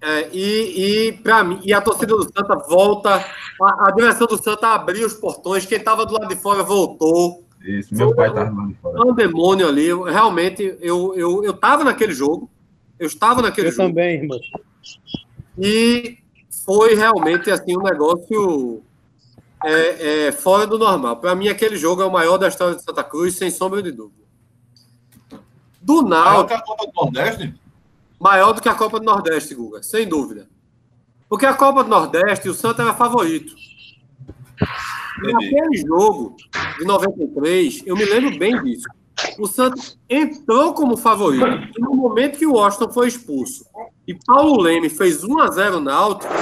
É, e, e, pra mim, e a torcida do Santa volta, a, a direção do Santa abriu os portões, quem estava do lado de fora voltou. Isso, meu pai tava lá de fora. um demônio ali. Eu- Realmente, eu, eu, eu tava naquele jogo. Eu estava naquele eu jogo. também, irmão. E foi realmente assim um negócio é, é, fora do normal. Para mim, aquele jogo é o maior da história de Santa Cruz, sem sombra de dúvida. Do Maior Náutico, que a Copa do Nordeste? maior do que a Copa do Nordeste, Guga, sem dúvida. Porque a Copa do Nordeste, o Santa era favorito. Naquele jogo de 93, eu me lembro bem disso. O Santos entrou como favorito. E no momento que o Washington foi expulso e Paulo Leme fez 1 a 0 no Náutico,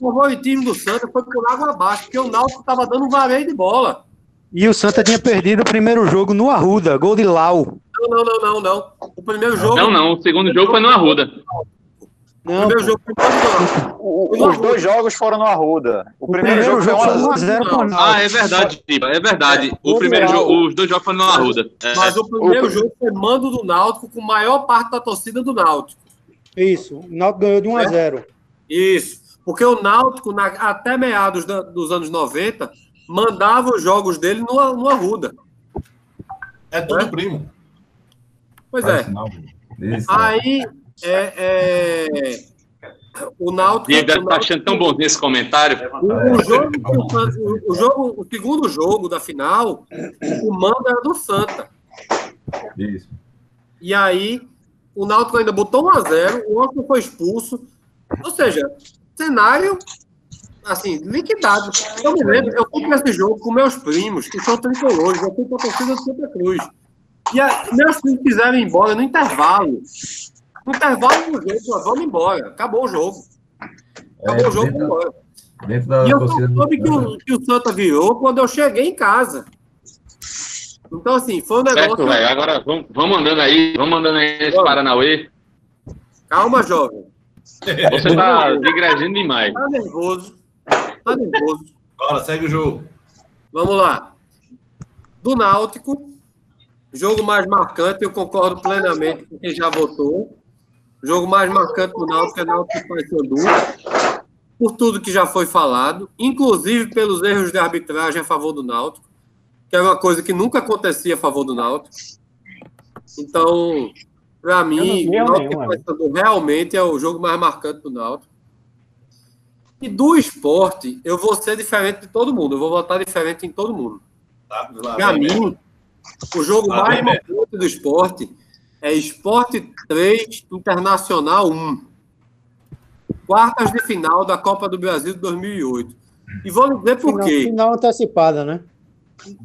o favoritismo do Santos foi por água abaixo, porque o Náutico estava dando um vareio de bola. E o Santa tinha perdido o primeiro jogo no Arruda, gol de Lau. Não, não, não, não, não. O primeiro jogo. Não, não. O segundo jogo foi no Arruda. O Não, primeiro pô. jogo foi no. O- Os dois jogos foram no Arruda. O, o primeiro, jogo foi 1 a foi 0. 1x0 pro Ah, é verdade, Tiba. É verdade. O Gol primeiro jogo, os dois jogos foram no Arruda. É. Mas o primeiro O- jogo foi mando do Náutico com a maior parte da torcida do Náutico. Isso, o Náutico ganhou de 1x0. Isso. Porque o Náutico, na- até meados da- dos anos 90, mandava os jogos dele no, no Arruda. É tudo primo. Pois é. Isso. Aí, é, é, o Náutico... Diego o estar achando tão bom esse comentário. O, o jogo, o, jogo, o segundo jogo da final, o mando era do Santa. Isso. E aí, o Náutico ainda botou 1 a 0 o Austin foi expulso. Ou seja, cenário, assim, liquidado. Eu me lembro, eu fui para esse jogo com meus primos, que são tricolores, eu fui para a torcida do Santa Cruz. E a, meus primos quiseram ir embora no intervalo. No intervalo, do jeito, nós vamos embora. Acabou o jogo. Acabou É, o jogo, dentro- vamos embora. Dentro da E eu soube que o, que o Santa virou quando eu cheguei em casa. Então, assim, foi um Certo, negócio. velho. Agora vamos, vamos andando aí, vamos andando aí nesse Paranauê. Calma, jovem. Você tá digredindo demais. Tá nervoso. Tá nervoso. Bora, segue o jogo. Vamos lá. Do Náutico, jogo mais marcante, eu concordo plenamente com quem já votou. O jogo mais marcante do Náutico é Náutico e Paysandu. Por tudo que já foi falado, inclusive pelos erros de arbitragem a favor do Náutico, que é uma coisa que nunca acontecia a favor do Náutico. Então, para mim, Náutico nenhuma. Paysandu realmente é o jogo mais marcante do Náutico. E do esporte, eu vou ser diferente de todo mundo. Eu vou votar diferente em todo mundo. Tá, Para mim, o jogo Lá mais vem, marcante do esporte é Esporte 3, Internacional 1. Quartas de final da Copa do Brasil de 2008. E vou dizer por Final, quê. final antecipada, né?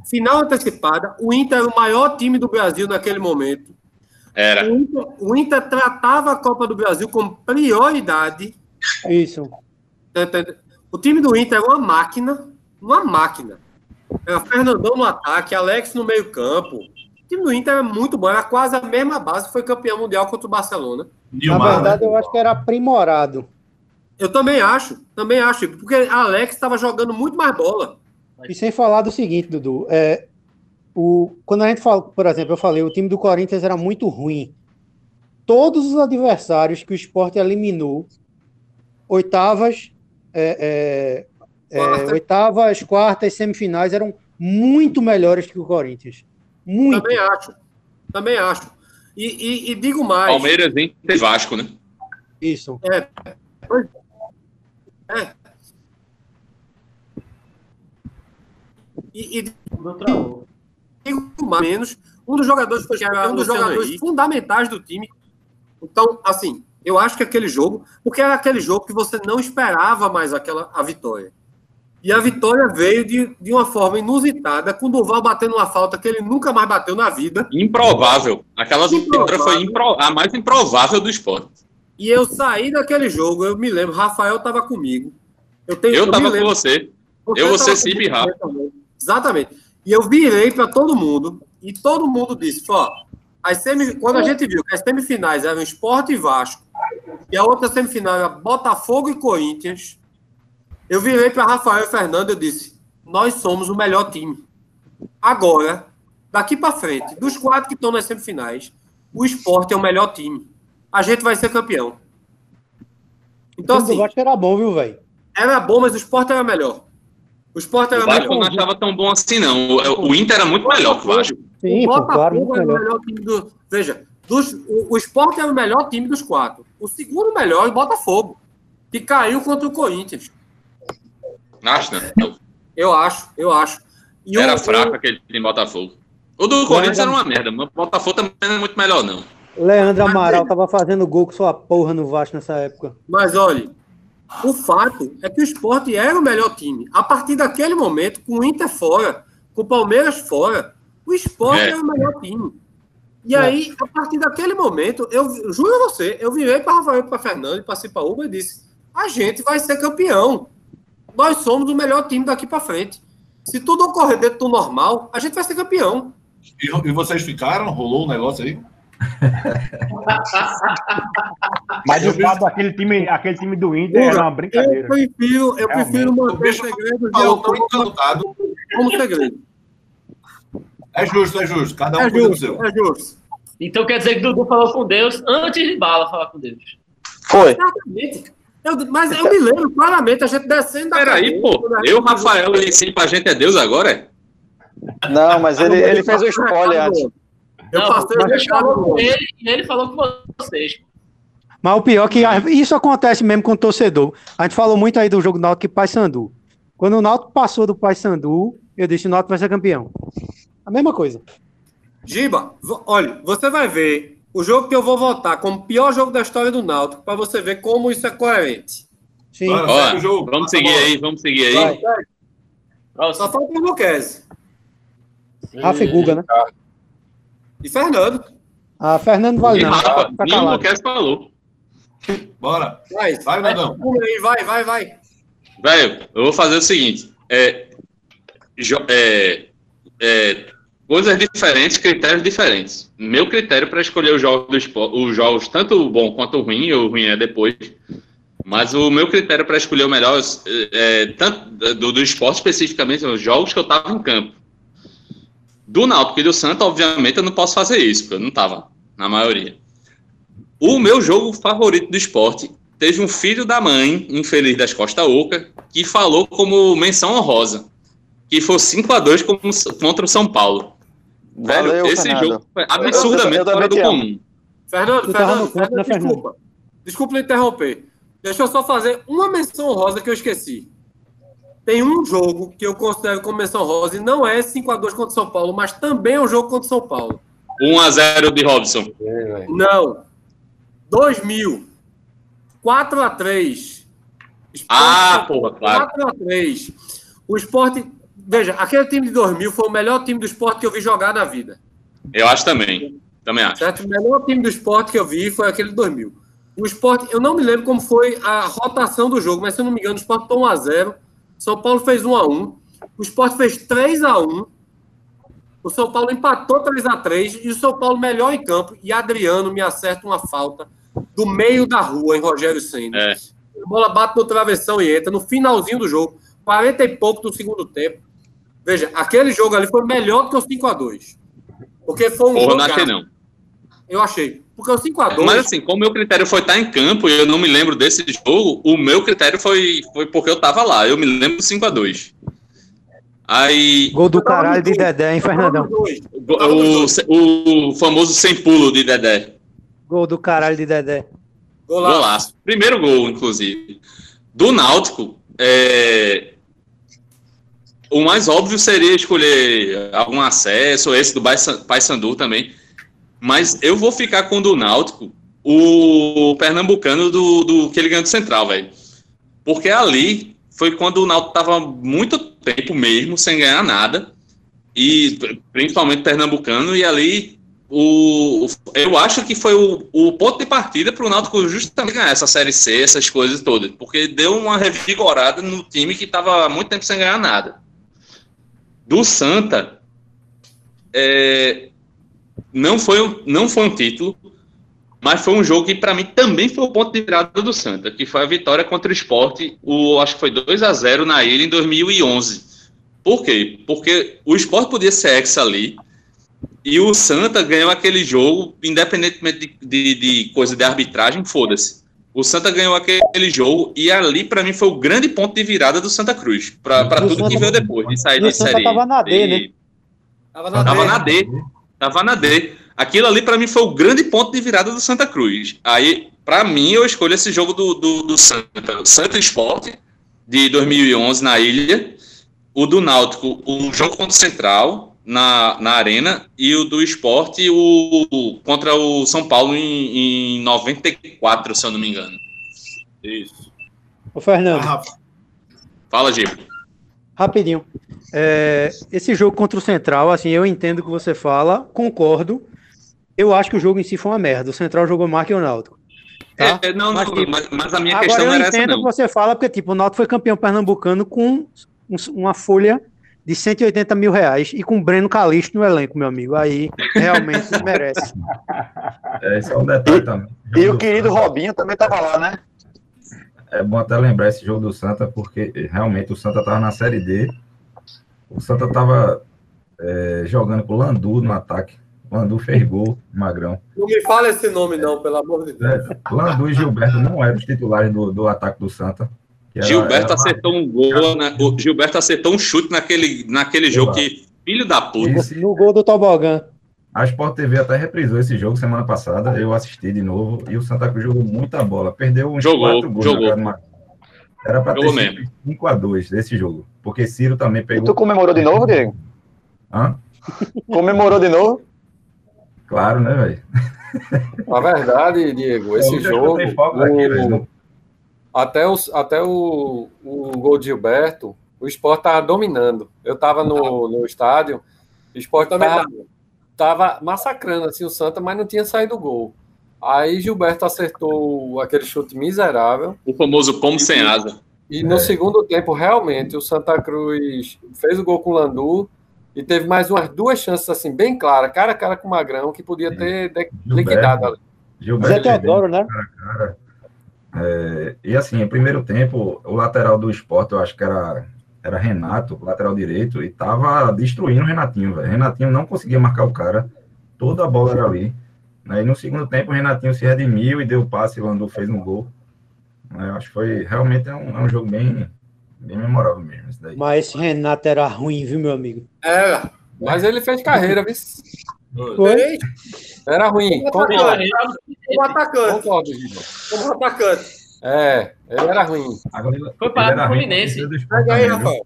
Final antecipada, o Inter era o maior time do Brasil naquele momento. Era. O Inter, o Inter tratava a Copa do Brasil como prioridade. Isso. Tá? O time do Inter era uma máquina, uma máquina. Era Fernandão no ataque, Alex no meio-campo. O time do Inter era muito bom, era quase a mesma base, foi campeão mundial contra o Barcelona. Na Nilmar, verdade, né? eu acho que era aprimorado. Eu também acho, também acho, porque Alex estava jogando muito mais bola. E sem falar do seguinte, Dudu, é, o, quando a gente fala, por exemplo, eu falei, o time do Corinthians era muito ruim. Todos os adversários que o esporte eliminou, oitavas, é, é, é, Quarta. oitavas, quartas, semifinais, eram muito melhores que o Corinthians. Muito. Também acho, também acho. E, e- e digo mais. Palmeiras, Inter e Vasco, né? Isso. É. É. E, e menos, um dos jogadores foi Era um dos jogadores Henrique. fundamentais do time. Então, assim, eu acho que aquele jogo, porque era aquele jogo que você não esperava mais aquela a vitória. E a vitória veio de, de uma forma inusitada, com o Duval batendo uma falta que ele nunca mais bateu na vida. Improvável. Aquela vitória foi impro- a mais improvável do esporte. E eu saí daquele jogo, eu me lembro, Rafael estava comigo. Eu, tenho, Eu me tava com lembro- você. Eu, você, e também. Exatamente. E eu virei para todo mundo, e todo mundo disse: ó, as semi... quando a gente viu que as semifinais eram Sport e Vasco, e a outra semifinal era Botafogo e Corinthians, eu virei para Rafael e Fernando e disse: nós somos o melhor time. Agora, daqui para frente, dos quatro que estão nas semifinais, o Sport é o melhor time. A gente vai ser campeão. Então, o assim, Vasco era bom, viu, velho? era bom, mas o Sport era melhor. O Sport O era Vasco eu melhor. não achava tão bom assim, não. O, o Inter era muito melhor que o Vasco. Sim, o claro, Botafogo era o melhor. time do. Veja, dos, o, o Sport era o melhor time dos quatro. O segundo melhor é o Botafogo, que caiu contra o Corinthians. Acho, não. Eu acho, eu acho. E Era o- fraco aquele time Botafogo. O do Corinthians era uma merda, mas o Botafogo também não é muito melhor, não. Leandro Amaral tava fazendo gol com sua porra no Vasco nessa época. Mas olha, o fato é que o Sport era o melhor time. A partir daquele momento, com o Inter fora, com o Palmeiras fora, o Sport É. era o melhor time. E É. aí, a partir daquele momento, eu juro a você, eu virei para Rafael, para Fernando para Cipaúba e disse: a gente vai ser campeão. Nós somos o melhor time daqui para frente. Se tudo ocorrer dentro do normal, a gente vai ser campeão. E, e vocês ficaram? Rolou um negócio aí? Mas de fato, aquele time, aquele time do Inter era uma Eu brincadeira. prefiro, eu prefiro O manter segredo de Alcântara encantado. como segredo. É justo, é justo. Cada um É do justo, seu. é justo. Então quer dizer que Dudu falou com Deus antes de Bala falar com Deus. Foi. Exatamente. Eu- mas eu me lembro claramente a gente descendo da Peraí, pô. gente Eu, Rafael e sim pra gente é Deus agora? é? Não, mas ele, ele fez o spoiler antes. Eu Não, passei ele falou ele e ele falou com vocês. Mas o pior é que isso acontece mesmo com o torcedor. A gente falou muito aí do jogo do Náutico e Paysandu. Quando o Náutico passou do Paysandu, eu disse o Náutico vai ser campeão. A mesma coisa. Giba, olha, você vai ver o jogo que eu vou votar como o pior jogo da história do Náutico, para você ver como isso é coerente. Sim. Bora, jogo. vamos seguir aí, vamos seguir aí. Vai, Próximo. Só falta o Luquezzi Rafa e Guga, né? E Fernando. Ah, Fernando vale não. Rafa, nenhum calado. Luquez falou. Bora. Vai, Vai, vai, vai, vai, vai. Velho, eu vou fazer o seguinte: é, é, é, coisas diferentes, critérios diferentes. Meu critério para escolher os jogos, do espo- os jogos, tanto o bom quanto o ruim, o ruim é depois. Mas o meu critério para escolher o melhor, é, tanto do, do esporte especificamente, são os jogos que eu tava em campo. Do Náutico e do Santa, obviamente, eu não posso fazer isso, porque eu não tava na maioria. O meu jogo favorito do esporte teve um filho da mãe, infeliz das Costa Oca, que falou como menção honrosa, que foi 5 a 2 como- contra o São Paulo. Velho, Valeu, esse Fernando. jogo foi absurdamente Eu fora do comum. Fernando, né, Fernando, Fernando? desculpa. Desculpa interromper. Deixa eu só fazer uma menção rosa que eu esqueci. Tem um jogo que eu considero como menção rosa e não é 5x2 contra o São Paulo, mas também é um jogo contra o São Paulo. 1 a 0 de Robson. É. Não. 2000. 4x3. Ah, porra, claro. 4x3. O esporte. Veja, aquele time de 2000 foi o melhor time do esporte que eu vi jogar na vida. Eu acho também. Também acho. Certo? O melhor time do esporte que eu vi foi aquele de 2000. O esporte, eu não me lembro como foi a rotação do jogo, mas se eu não me engano, o esporte tomou 1x0. São Paulo fez 1x1. O esporte fez 3x1. O São Paulo empatou 3x3. E o São Paulo melhor em campo. E Adriano me acerta uma falta do meio da rua em Rogério Senna. É. A bola bate no travessão e entra no finalzinho do jogo, 40 e pouco do segundo tempo. Veja, aquele jogo ali foi melhor do que o 5x2. Porque foi um Porra, jogo. não achei não. Eu achei. Porque o 5x2. Mas assim, como o meu critério foi estar em campo e eu não me lembro desse jogo, o meu critério foi, foi porque eu tava lá. Eu me lembro do 5 a 2 Aí Gol do caralho de Dedé, hein, Fernandão? o, o famoso sem pulo de Dedé. Gol do caralho de Dedé. Golaço. Primeiro gol, inclusive. Do Náutico, é, o mais óbvio seria escolher algum acesso, esse do Paysan- Paysandu também. Mas eu vou ficar com o do Náutico, o pernambucano do, do que ele ganhou do Central, velho. Porque ali foi quando o Náutico tava muito tempo mesmo sem ganhar nada. E principalmente pernambucano, e ali o, eu acho que foi o, o ponto de partida para o Náutico justamente ganhar essa Série C, essas coisas todas, porque deu uma revigorada no time que estava muito tempo sem ganhar nada. Do Santa, é, não, foi, um- não foi um título, mas foi um jogo que para mim também foi o ponto de virada do Santa, que foi a vitória contra o Sport, o, acho que foi 2 a 0 na ilha em 2011. Por quê? Porque o Sport podia ser ex ali, e o Santa ganhou aquele jogo, independentemente de, de, de coisa de arbitragem, foda-se. O Santa ganhou aquele jogo e ali, para mim, foi o grande ponto de virada do Santa Cruz. Para tudo Santa- que veio depois, de sair e o Santa série. tava na D, de- né? Tava na Tava D. na D. Tava na D. Aquilo ali, para mim, foi o grande ponto de virada do Santa Cruz. Aí, para mim, eu escolho esse jogo do, do, do Santa. Santa Sport, de 2011, na Ilha. O do Náutico, o jogo contra o Central, na, na Arena. E o do Esporte, o, o- contra o São Paulo, em, em 94, se eu não me engano. Isso. Ô, Fernando, Fala, Gil. rapidinho. É, esse jogo contra o Central, assim, eu entendo o que você fala, concordo. Eu acho que o jogo em si foi uma merda. O Central jogou mais que o Náutico. Tá? É, não, Mas, não, tipo, mas, mas a minha Agora questão eu não era essa, entendo o não. que você fala, porque tipo, o Náutico foi campeão pernambucano com um- uma folha de 180 mil reais e com o Breno Calixto no elenco, meu amigo. Aí realmente merece. É, esse é um detalhe também. E Jogo o do querido Santa. Robinho também tava lá, né? É bom até lembrar esse jogo do Santa, porque realmente o Santa estava na Série D. O Santa estava jogando com o Landu no ataque. O Landu fez gol, magrão. Não me fala esse nome, não, pelo amor de Deus. É, Landu e Gilberto não eram os titulares do, do ataque do Santa. era- Gilberto era- acertou um gol, né? o Gilberto acertou um chute naquele, naquele jogo que Filho da puta. Isso. No gol do Tobogã. A Sport TV até reprisou esse jogo semana passada. Eu assisti de novo e o Santa Cruz jogou muita bola. Perdeu uns Jogou, quatro gols. jogou. Era para ter Jogou sido 5 a 2 desse jogo. Porque Ciro também E pegou. tu comemorou de novo, Diego? Hã? Comemorou de novo? Claro, né, velho? Na verdade, Diego, esse Eu já jogo, aqui, o-. Não- até, até o, o gol de Gilberto, o Sport estava dominando. Eu estava no, no estádio, o Sport Também estava tava massacrando assim, o Santa, mas não tinha saído gol. Aí Gilberto acertou aquele chute miserável. O famoso pombo sem asa. E no É. segundo tempo, realmente, o Santa Cruz fez o gol com o Landu e teve mais umas duas chances assim, bem claras, cara a cara com o Magrão, que podia ter de- liquidado ali. Gilberto Zé Teodoro, né? cara. É, e assim, no primeiro tempo, o lateral do esporte, eu acho que era, era Renato, lateral direito, e tava destruindo o Renatinho, velho. Renatinho não conseguia marcar o cara, toda a bola era ali. Né? E no segundo tempo, o Renatinho se redimiu e deu o passe, o Landu fez um gol. Né? Eu acho que foi realmente é um, é um jogo bem, bem memorável mesmo. Esse daí. Mas esse Renato era ruim, viu, meu amigo? Era. Mas ele fez carreira, viu? Foi? Era ruim. Como atacante. Como atacante. concordo, Gilberto. Como atacante. É, ele era ruim. Agora, ele- Foi ele para era o ruim Fluminense. Segue aí? Rafael.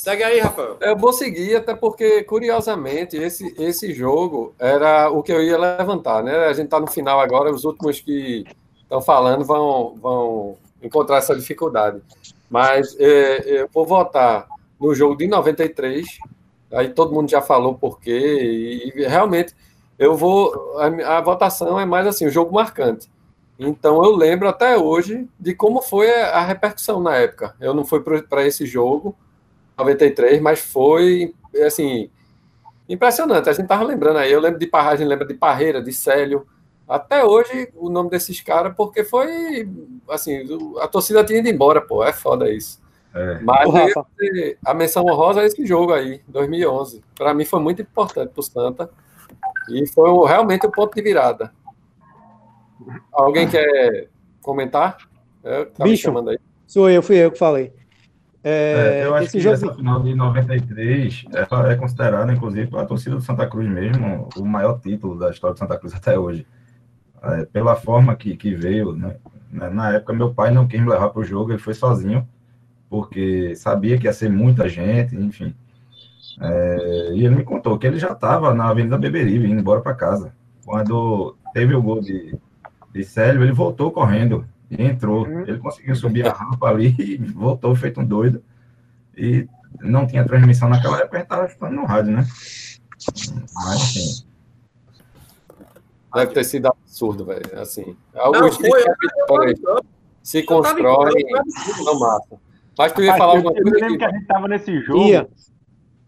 Segue aí, Rafael. Eu vou seguir, até porque, curiosamente, esse, esse jogo era o que eu ia levantar, né? A gente está no final agora, os últimos que estão falando vão, vão encontrar essa dificuldade. Mas é, eu vou votar no jogo de 93, aí todo mundo já falou por quê, e, e realmente eu vou. A, a votação é mais assim, o jogo marcante. Então eu lembro até hoje de como foi a repercussão na época. Eu não fui para esse jogo, 93, mas foi, assim, impressionante. A gente tava lembrando aí, eu lembro de Parra, a gente lembra de Parreira, de Célio, até hoje o nome desses caras, porque foi, assim, a torcida tinha ido embora, pô, é foda isso. É. Mas Ô, esse- a menção honrosa é esse jogo aí, 2011. Para mim foi muito importante pro Santa e foi realmente o ponto de virada. Alguém quer comentar? É, tá me Bicho. chamando aí. Sou eu, fui eu que falei. É, É, eu acho que jogo. essa final de 93 ela é considerada, inclusive, pela torcida do Santa Cruz mesmo, o maior título da história do Santa Cruz até hoje. É, pela forma que, que veio, né? Na- Na época, meu pai não quis me levar para o jogo, ele foi sozinho, porque sabia que ia ser muita gente, enfim. É, e ele me contou que ele já estava na Avenida Beberibe, indo embora para casa. Quando teve o gol de, de Célio, ele voltou correndo e entrou. Ele conseguiu subir a rampa ali e voltou feito um doido. E não tinha transmissão naquela época, a gente estava escutando no rádio, né? Mas, enfim, Deve ter sido absurdo, velho. Assim, Não, alguns foi. Eu vitórias tava se eu tava em constroem no massa. Mas tu ia Rapaz, falar eu, alguma eu coisa lembro que aqui? a gente tava nesse jogo. Ia.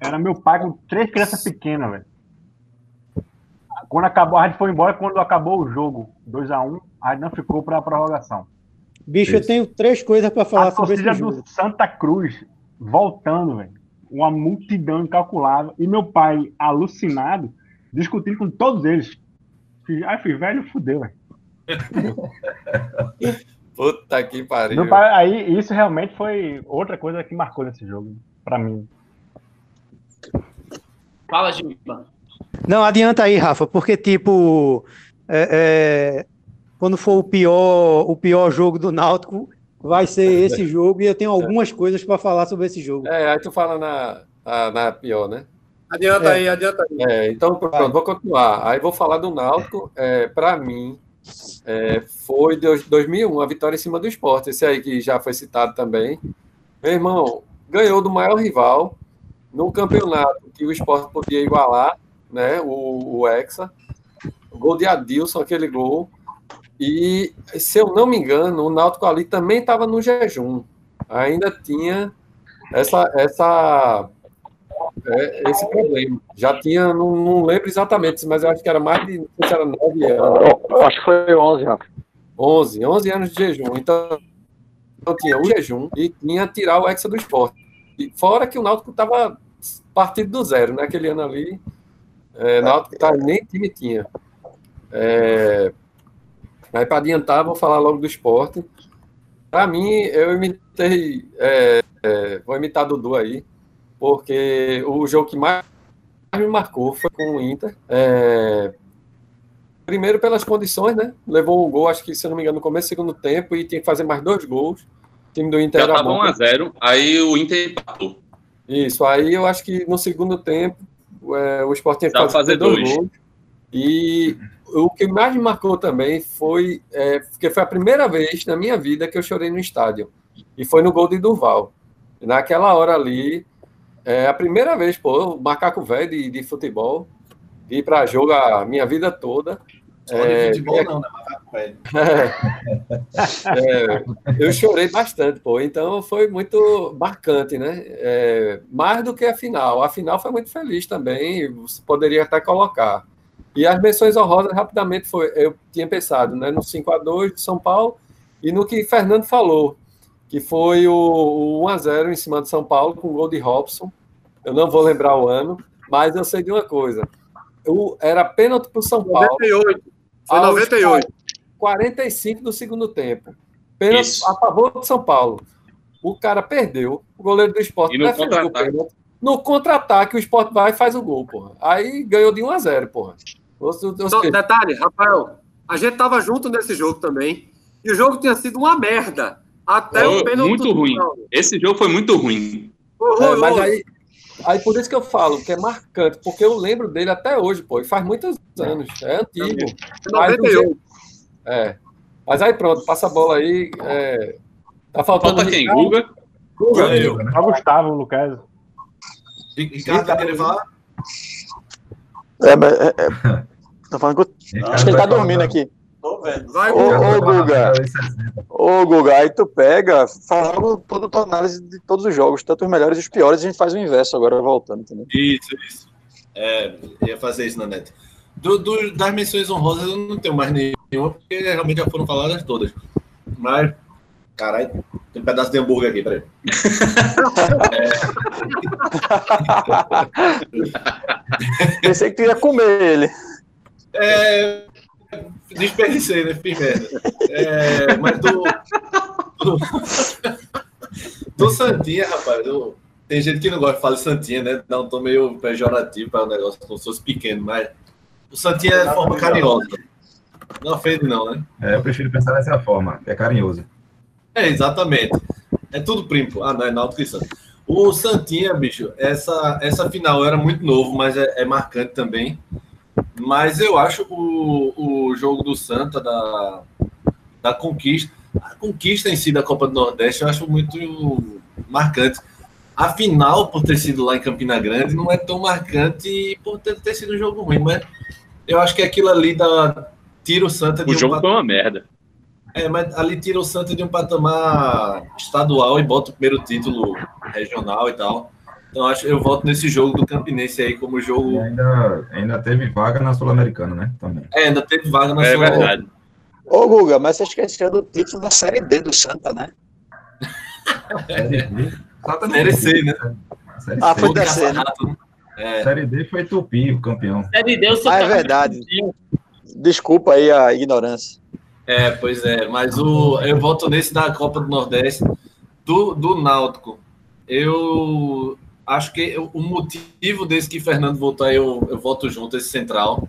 Era meu pai com três crianças pequenas, velho. Quando acabou, a gente foi embora quando acabou o jogo, 2x1, a gente não ficou pra prorrogação. Bicho, eu Isso. tenho três coisas para falar a sobre esse jogo. do Santa Cruz voltando, velho. Uma multidão incalculável. E meu pai, alucinado, discutindo com todos eles. Aí fui velho, fudeu, velho. Puta que pariu. Meu pai, aí, isso realmente foi outra coisa que marcou nesse jogo, pra mim. Fala, Gilba. Não, adianta aí, Rafa, porque, tipo, é, é, quando for o pior, o pior jogo do Náutico, vai ser esse jogo e eu tenho algumas coisas para falar sobre esse jogo. É, aí tu fala na, na, na pior, né? Adianta É. aí, adianta aí. É, então, pronto, Vai. vou continuar. Aí vou falar do Náutico. É, para mim, é, foi de 2001, a vitória em cima do esporte. Esse aí que já foi citado também. Meu irmão, ganhou do maior rival num campeonato que o esporte podia igualar, né? O, o Hexa. O gol de Adilson, aquele gol. E, se eu não me engano, o Náutico ali também estava no jejum. Ainda tinha essa, essa é, esse problema. Já tinha, não, não lembro exatamente, mas eu acho que era mais de, não sei se era 9 anos, Eu acho que foi 11, Rafa. 11, 11 anos de jejum. Então, então tinha o jejum e tinha tirar o Hexa do esporte. E fora que o Náutico estava partido do zero, né? Aquele ano ali, é, Náutico tá, nem time tinha. É, aí para adiantar, vou falar logo do esporte. Para mim, eu imitei, é, é, vou imitar Dudu aí, porque o jogo que mais me marcou foi com o Inter. É, primeiro pelas condições, né? Levou um gol, acho que, se não me engano, no começo do segundo tempo e tinha que fazer mais dois gols. O time do Inter Já era tava bom. 1x0, aí o Inter empatou. Isso, aí eu acho que no segundo tempo é, o Sport tinha que fazer, fazer dois dois. gols. E o que mais me marcou também foi é, porque foi a primeira vez na minha vida que eu chorei no estádio. E foi no gol de Durval. Naquela hora ali, é a primeira vez, pô, macaco velho de, de futebol, de ir para jogo a minha vida toda. Só de É, futebol não, né? Macaco velho. É, eu chorei bastante, pô. Então foi muito marcante, né? É, mais do que a final. A final foi muito feliz também. Você poderia até colocar. E as menções honrosas, rapidamente, foi. Eu tinha pensado, né? No 5 a 2 de São Paulo e no que Fernando falou, que foi o, o 1 a 0 em cima de São Paulo com o gol de Robson. Eu não vou lembrar o ano, mas eu sei de uma coisa. O, era pênalti para o São Paulo. 98. Foi aos 98. 45 do segundo tempo. Pênalti Isso. a favor do São Paulo. O cara perdeu. O goleiro do esporte no defendeu o contra-ataque. pênalti. No contra-ataque, o esporte vai e faz o gol, porra. Aí ganhou de 1 a 0 porra. Ou, ou, ou Só, seja, detalhe, Rafael, a gente tava junto nesse jogo também. E o jogo tinha sido uma merda. Até o pênalti. muito ruim. Esse jogo foi muito ruim. é, mas aí, aí por isso que eu falo que é marcante, porque eu lembro dele até hoje, pô. E faz muitos anos. É antigo. Foi 98. É. Mas aí pronto, passa a bola aí. é, Tá faltando. Falta quem? Ricardo. Guga? Guga. Eu, né? Só Gustavo, Lucas. Ricardo, falar? É, mas, é, é, tô falando que eu- acho que ele tá dormindo aqui. Tô vendo. Vai, Ô, ô, Guga. Ô, Guga, aí tu pega, faz logo toda a tua análise de todos os jogos, tanto os melhores e os piores, a gente faz o inverso agora, voltando, entendeu? Isso, isso. É, ia fazer isso na net. Do, do- das menções honrosas eu não tenho mais nenhuma, porque realmente já foram faladas todas. Mas, caralho, tem um pedaço de hambúrguer aqui, peraí. Pensei que tu ia comer ele. É, desperdicei, né? Fiz merda. É, mas do, do, do Santinha, rapaz, eu- tem gente que não gosta de falar de Santinha, né? Dá um tom meio pejorativo para o negócio como se fosse pequeno, mas o Santinha é de forma carinhosa. Não ofende, não, né? É, eu prefiro pensar dessa forma, é carinhoso. É, exatamente. É tudo primo. Ah, não, é Náutico e Santos. O Santinha, bicho, essa, essa final era muito novo, mas é, é marcante também. Mas eu acho o, o jogo do Santa, da, da conquista, a conquista em si da Copa do Nordeste, eu acho muito marcante. A final, por ter sido lá em Campina Grande, não é tão marcante por ter, ter sido um jogo ruim, mas eu acho que aquilo ali da, tira o Santa de O um jogo pat- foi uma merda. é, mas ali tira o Santa de um patamar estadual e bota o primeiro título regional e tal. Então acho eu volto nesse jogo do Campinense aí como E jogo. ainda, ainda teve vaga na Sul-Americana, né? Também. É, ainda teve vaga na É sua. verdade. Ô, Guga, mas você esqueceu do título da Série D do Santa, né? Série D. Série C, né? Série Ah, C. foi da C, né? É, Série D foi Tupi, o campeão. Série D, o Ah, Santa é verdade. Desculpa aí a ignorância. é, pois é, mas o, eu volto nesse da Copa do Nordeste do, do Náutico. Eu acho que o motivo desse que Fernando voltou aí, eu, eu volto junto, esse central.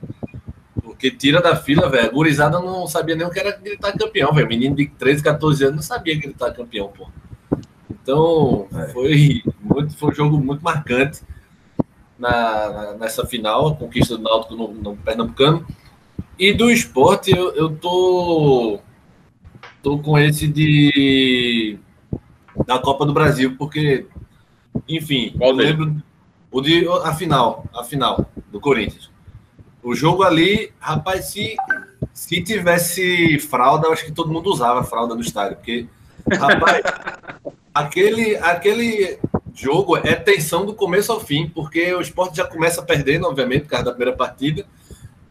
Porque tira da fila, velho. A gurizada não sabia nem o que era gritar campeão, velho. Menino de 13, 14 anos não sabia gritar campeão, pô. Então, É. foi, muito, foi um jogo muito marcante na- nessa final, a conquista do Náutico no, no Pernambucano. E do esporte, eu, eu tô, tô com esse de da Copa do Brasil, porque, enfim, Qual eu deles? lembro o de a final, a final do Corinthians. O jogo ali, rapaz, se, se tivesse fralda, eu acho que todo mundo usava fralda no estádio, porque, rapaz, aquele, aquele jogo é tensão do começo ao fim, porque o esporte já começa perdendo, obviamente, por causa da primeira partida.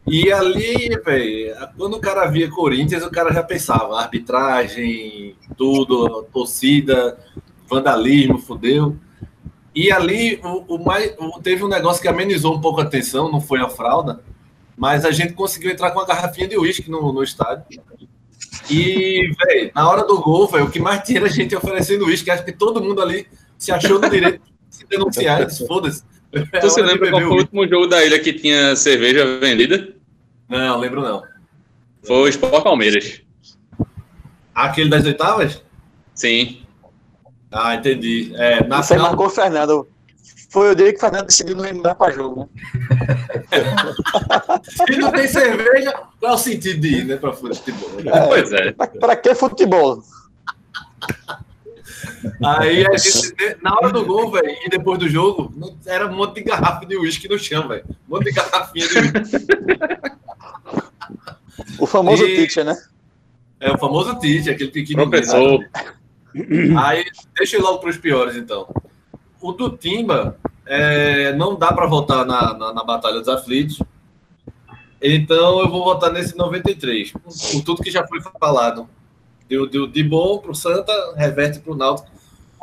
E ali, velho, quando o cara via Corinthians, o cara já pensava, arbitragem, tudo, torcida, vandalismo, fudeu. E ali o, o mais, teve um negócio que amenizou um pouco a tensão, não foi a fralda, mas a gente conseguiu entrar com uma garrafinha de uísque no, no estádio. E, velho, na hora do gol, velho, o que mais tinha era gente oferecendo uísque. Acho que todo mundo ali se achou no direito de se denunciar. Foda-se, Tu se hora de lembra qual foi o o- último jogo da ilha que tinha cerveja vendida? Não, lembro não. Foi o Sport Palmeiras. Aquele das oitavas? Sim. Ah, entendi. É, na Você final, marcou o Fernando. Foi o dia que o Fernando decidiu não lembrar para jogo, né? se não tem cerveja, qual é o sentido de ir, né, pra futebol? Pois é. Pra, pra que futebol? Aí a gente, na hora do gol, velho, e depois do jogo, era um monte de garrafa de uísque no chão, velho. Um monte de garrafinha de uísque. O famoso E- teacher, né? É o famoso Tite, aquele pequenininho. Professor. Aí, deixa eu ir logo para os piores, então. O do Timba, é, não dá para votar na, na, na Batalha dos Aflitos. Então, eu vou votar nesse 93. Por tudo que já foi falado. Deu, deu de bom pro Santa, reverte pro Náutico.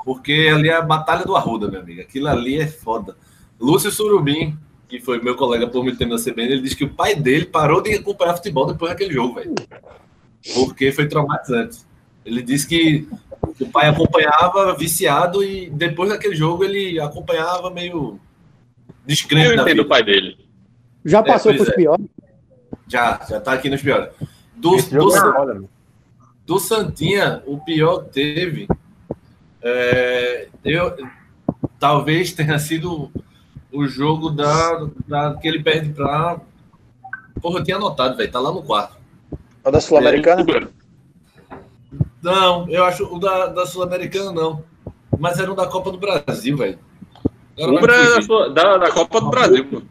Porque ali é a Batalha do Arruda, meu amigo. Aquilo ali é foda. Lúcio Surubim, que foi meu colega por muito tempo na CBN, ele disse que o pai dele parou de acompanhar futebol depois daquele jogo, velho. Porque foi traumatizante. Ele disse que o pai acompanhava viciado e depois daquele jogo ele acompanhava meio descrente Eu entendo o pai dele. Já passou pois pros é. piores? Já, já tá aqui nos piores. Do, do, é do Santinha, o pior teve, é, eu, talvez tenha sido o jogo da, da que ele perde pra. Porra, eu tinha anotado, velho, tá lá no quarto. O da Sul-Americana? Não, eu acho o da, da Sul-Americana não. Mas era o da Copa do Brasil, velho. Ubra é da, sua- da, da Copa do Brasil, pô.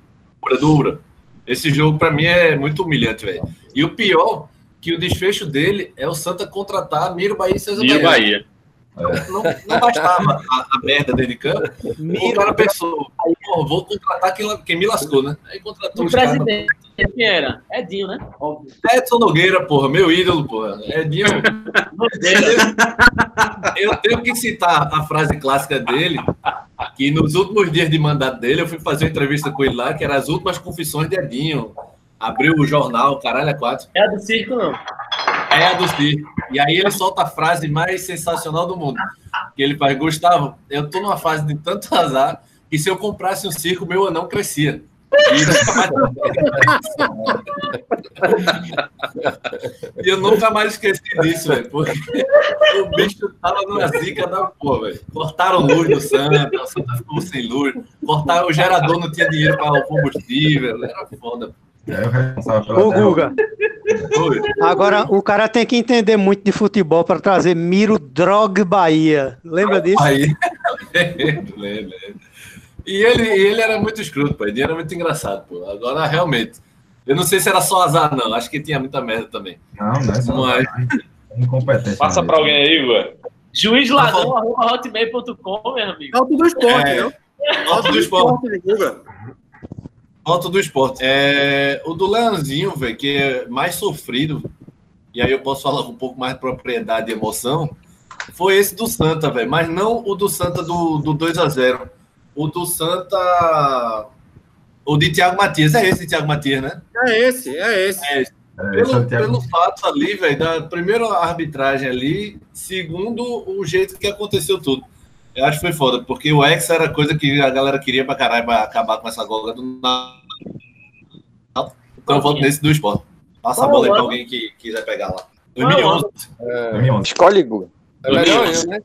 Ubra, do Ubra. Esse jogo pra mim é muito humilhante, velho. E o pior, que o desfecho dele é o Santa contratar Miro Bahia e César o Bahia. Não, não bastava a, a merda dentro de campo. O cara pensou, vou contratar quem, quem me lascou, né? Aí contratou O presidente, quem era? Edinho, né? Óbvio. Edson Nogueira, porra, meu ídolo, porra. Edinho. Eu tenho que citar a frase clássica dele, que nos últimos dias de mandato dele, eu fui fazer uma entrevista com ele lá, que era as últimas confissões de Edinho. Abriu o jornal, caralho, é quatro. É a do circo, não. É a. E aí ele solta a frase mais sensacional do mundo. Que ele faz, Gustavo, eu tô numa fase de tanto azar que se eu comprasse um circo, meu anão crescia. E eu nunca mais esqueci disso, velho. Porque o bicho tava numa zica da porra, velho. Cortaram luz do Santa, o Santa ficou sem luz. Cortaram o gerador, não tinha dinheiro para o combustível. Era foda. É o responsável Ô. Guga, agora o cara tem que entender muito de futebol para trazer Miro Drog Bahia. Lembra disso? Lembro, lembro. E ele, ele era muito escroto, pô. Ele era muito engraçado, pô. Agora, realmente. Eu não sei se era só azar, não. Acho que tinha muita merda também. Não, não é só Mas, incompetência. Passa mesmo. pra alguém aí, Ué. Juiz ladrão, arroba hotmail.com, meu amigo. Alto do esporte, É. né? Foto do esporte. Esporte, Guga. Foto do esporte. É, o do Leãozinho, velho, que é mais sofrido, e aí eu posso falar com um pouco mais de propriedade e emoção, foi esse do Santa, velho. Mas não o do Santa do, do 2 a 0 O do Santa. O de Thiago Matias. É esse Thiago Matias, né? É esse, é esse. É esse. É, Pelo, Santiago- pelo fato ali, velho, da primeira arbitragem ali, segundo o jeito que aconteceu tudo. Eu acho que foi foda, porque o ex era coisa que a galera queria pra caralho pra acabar com essa gola do Náutico. Então eu voto nesse do esporte. Passa a bola aí pra alguém que quiser pegar lá. 2011. É, 2011. Escolhe, Guga. É melhor eu, né?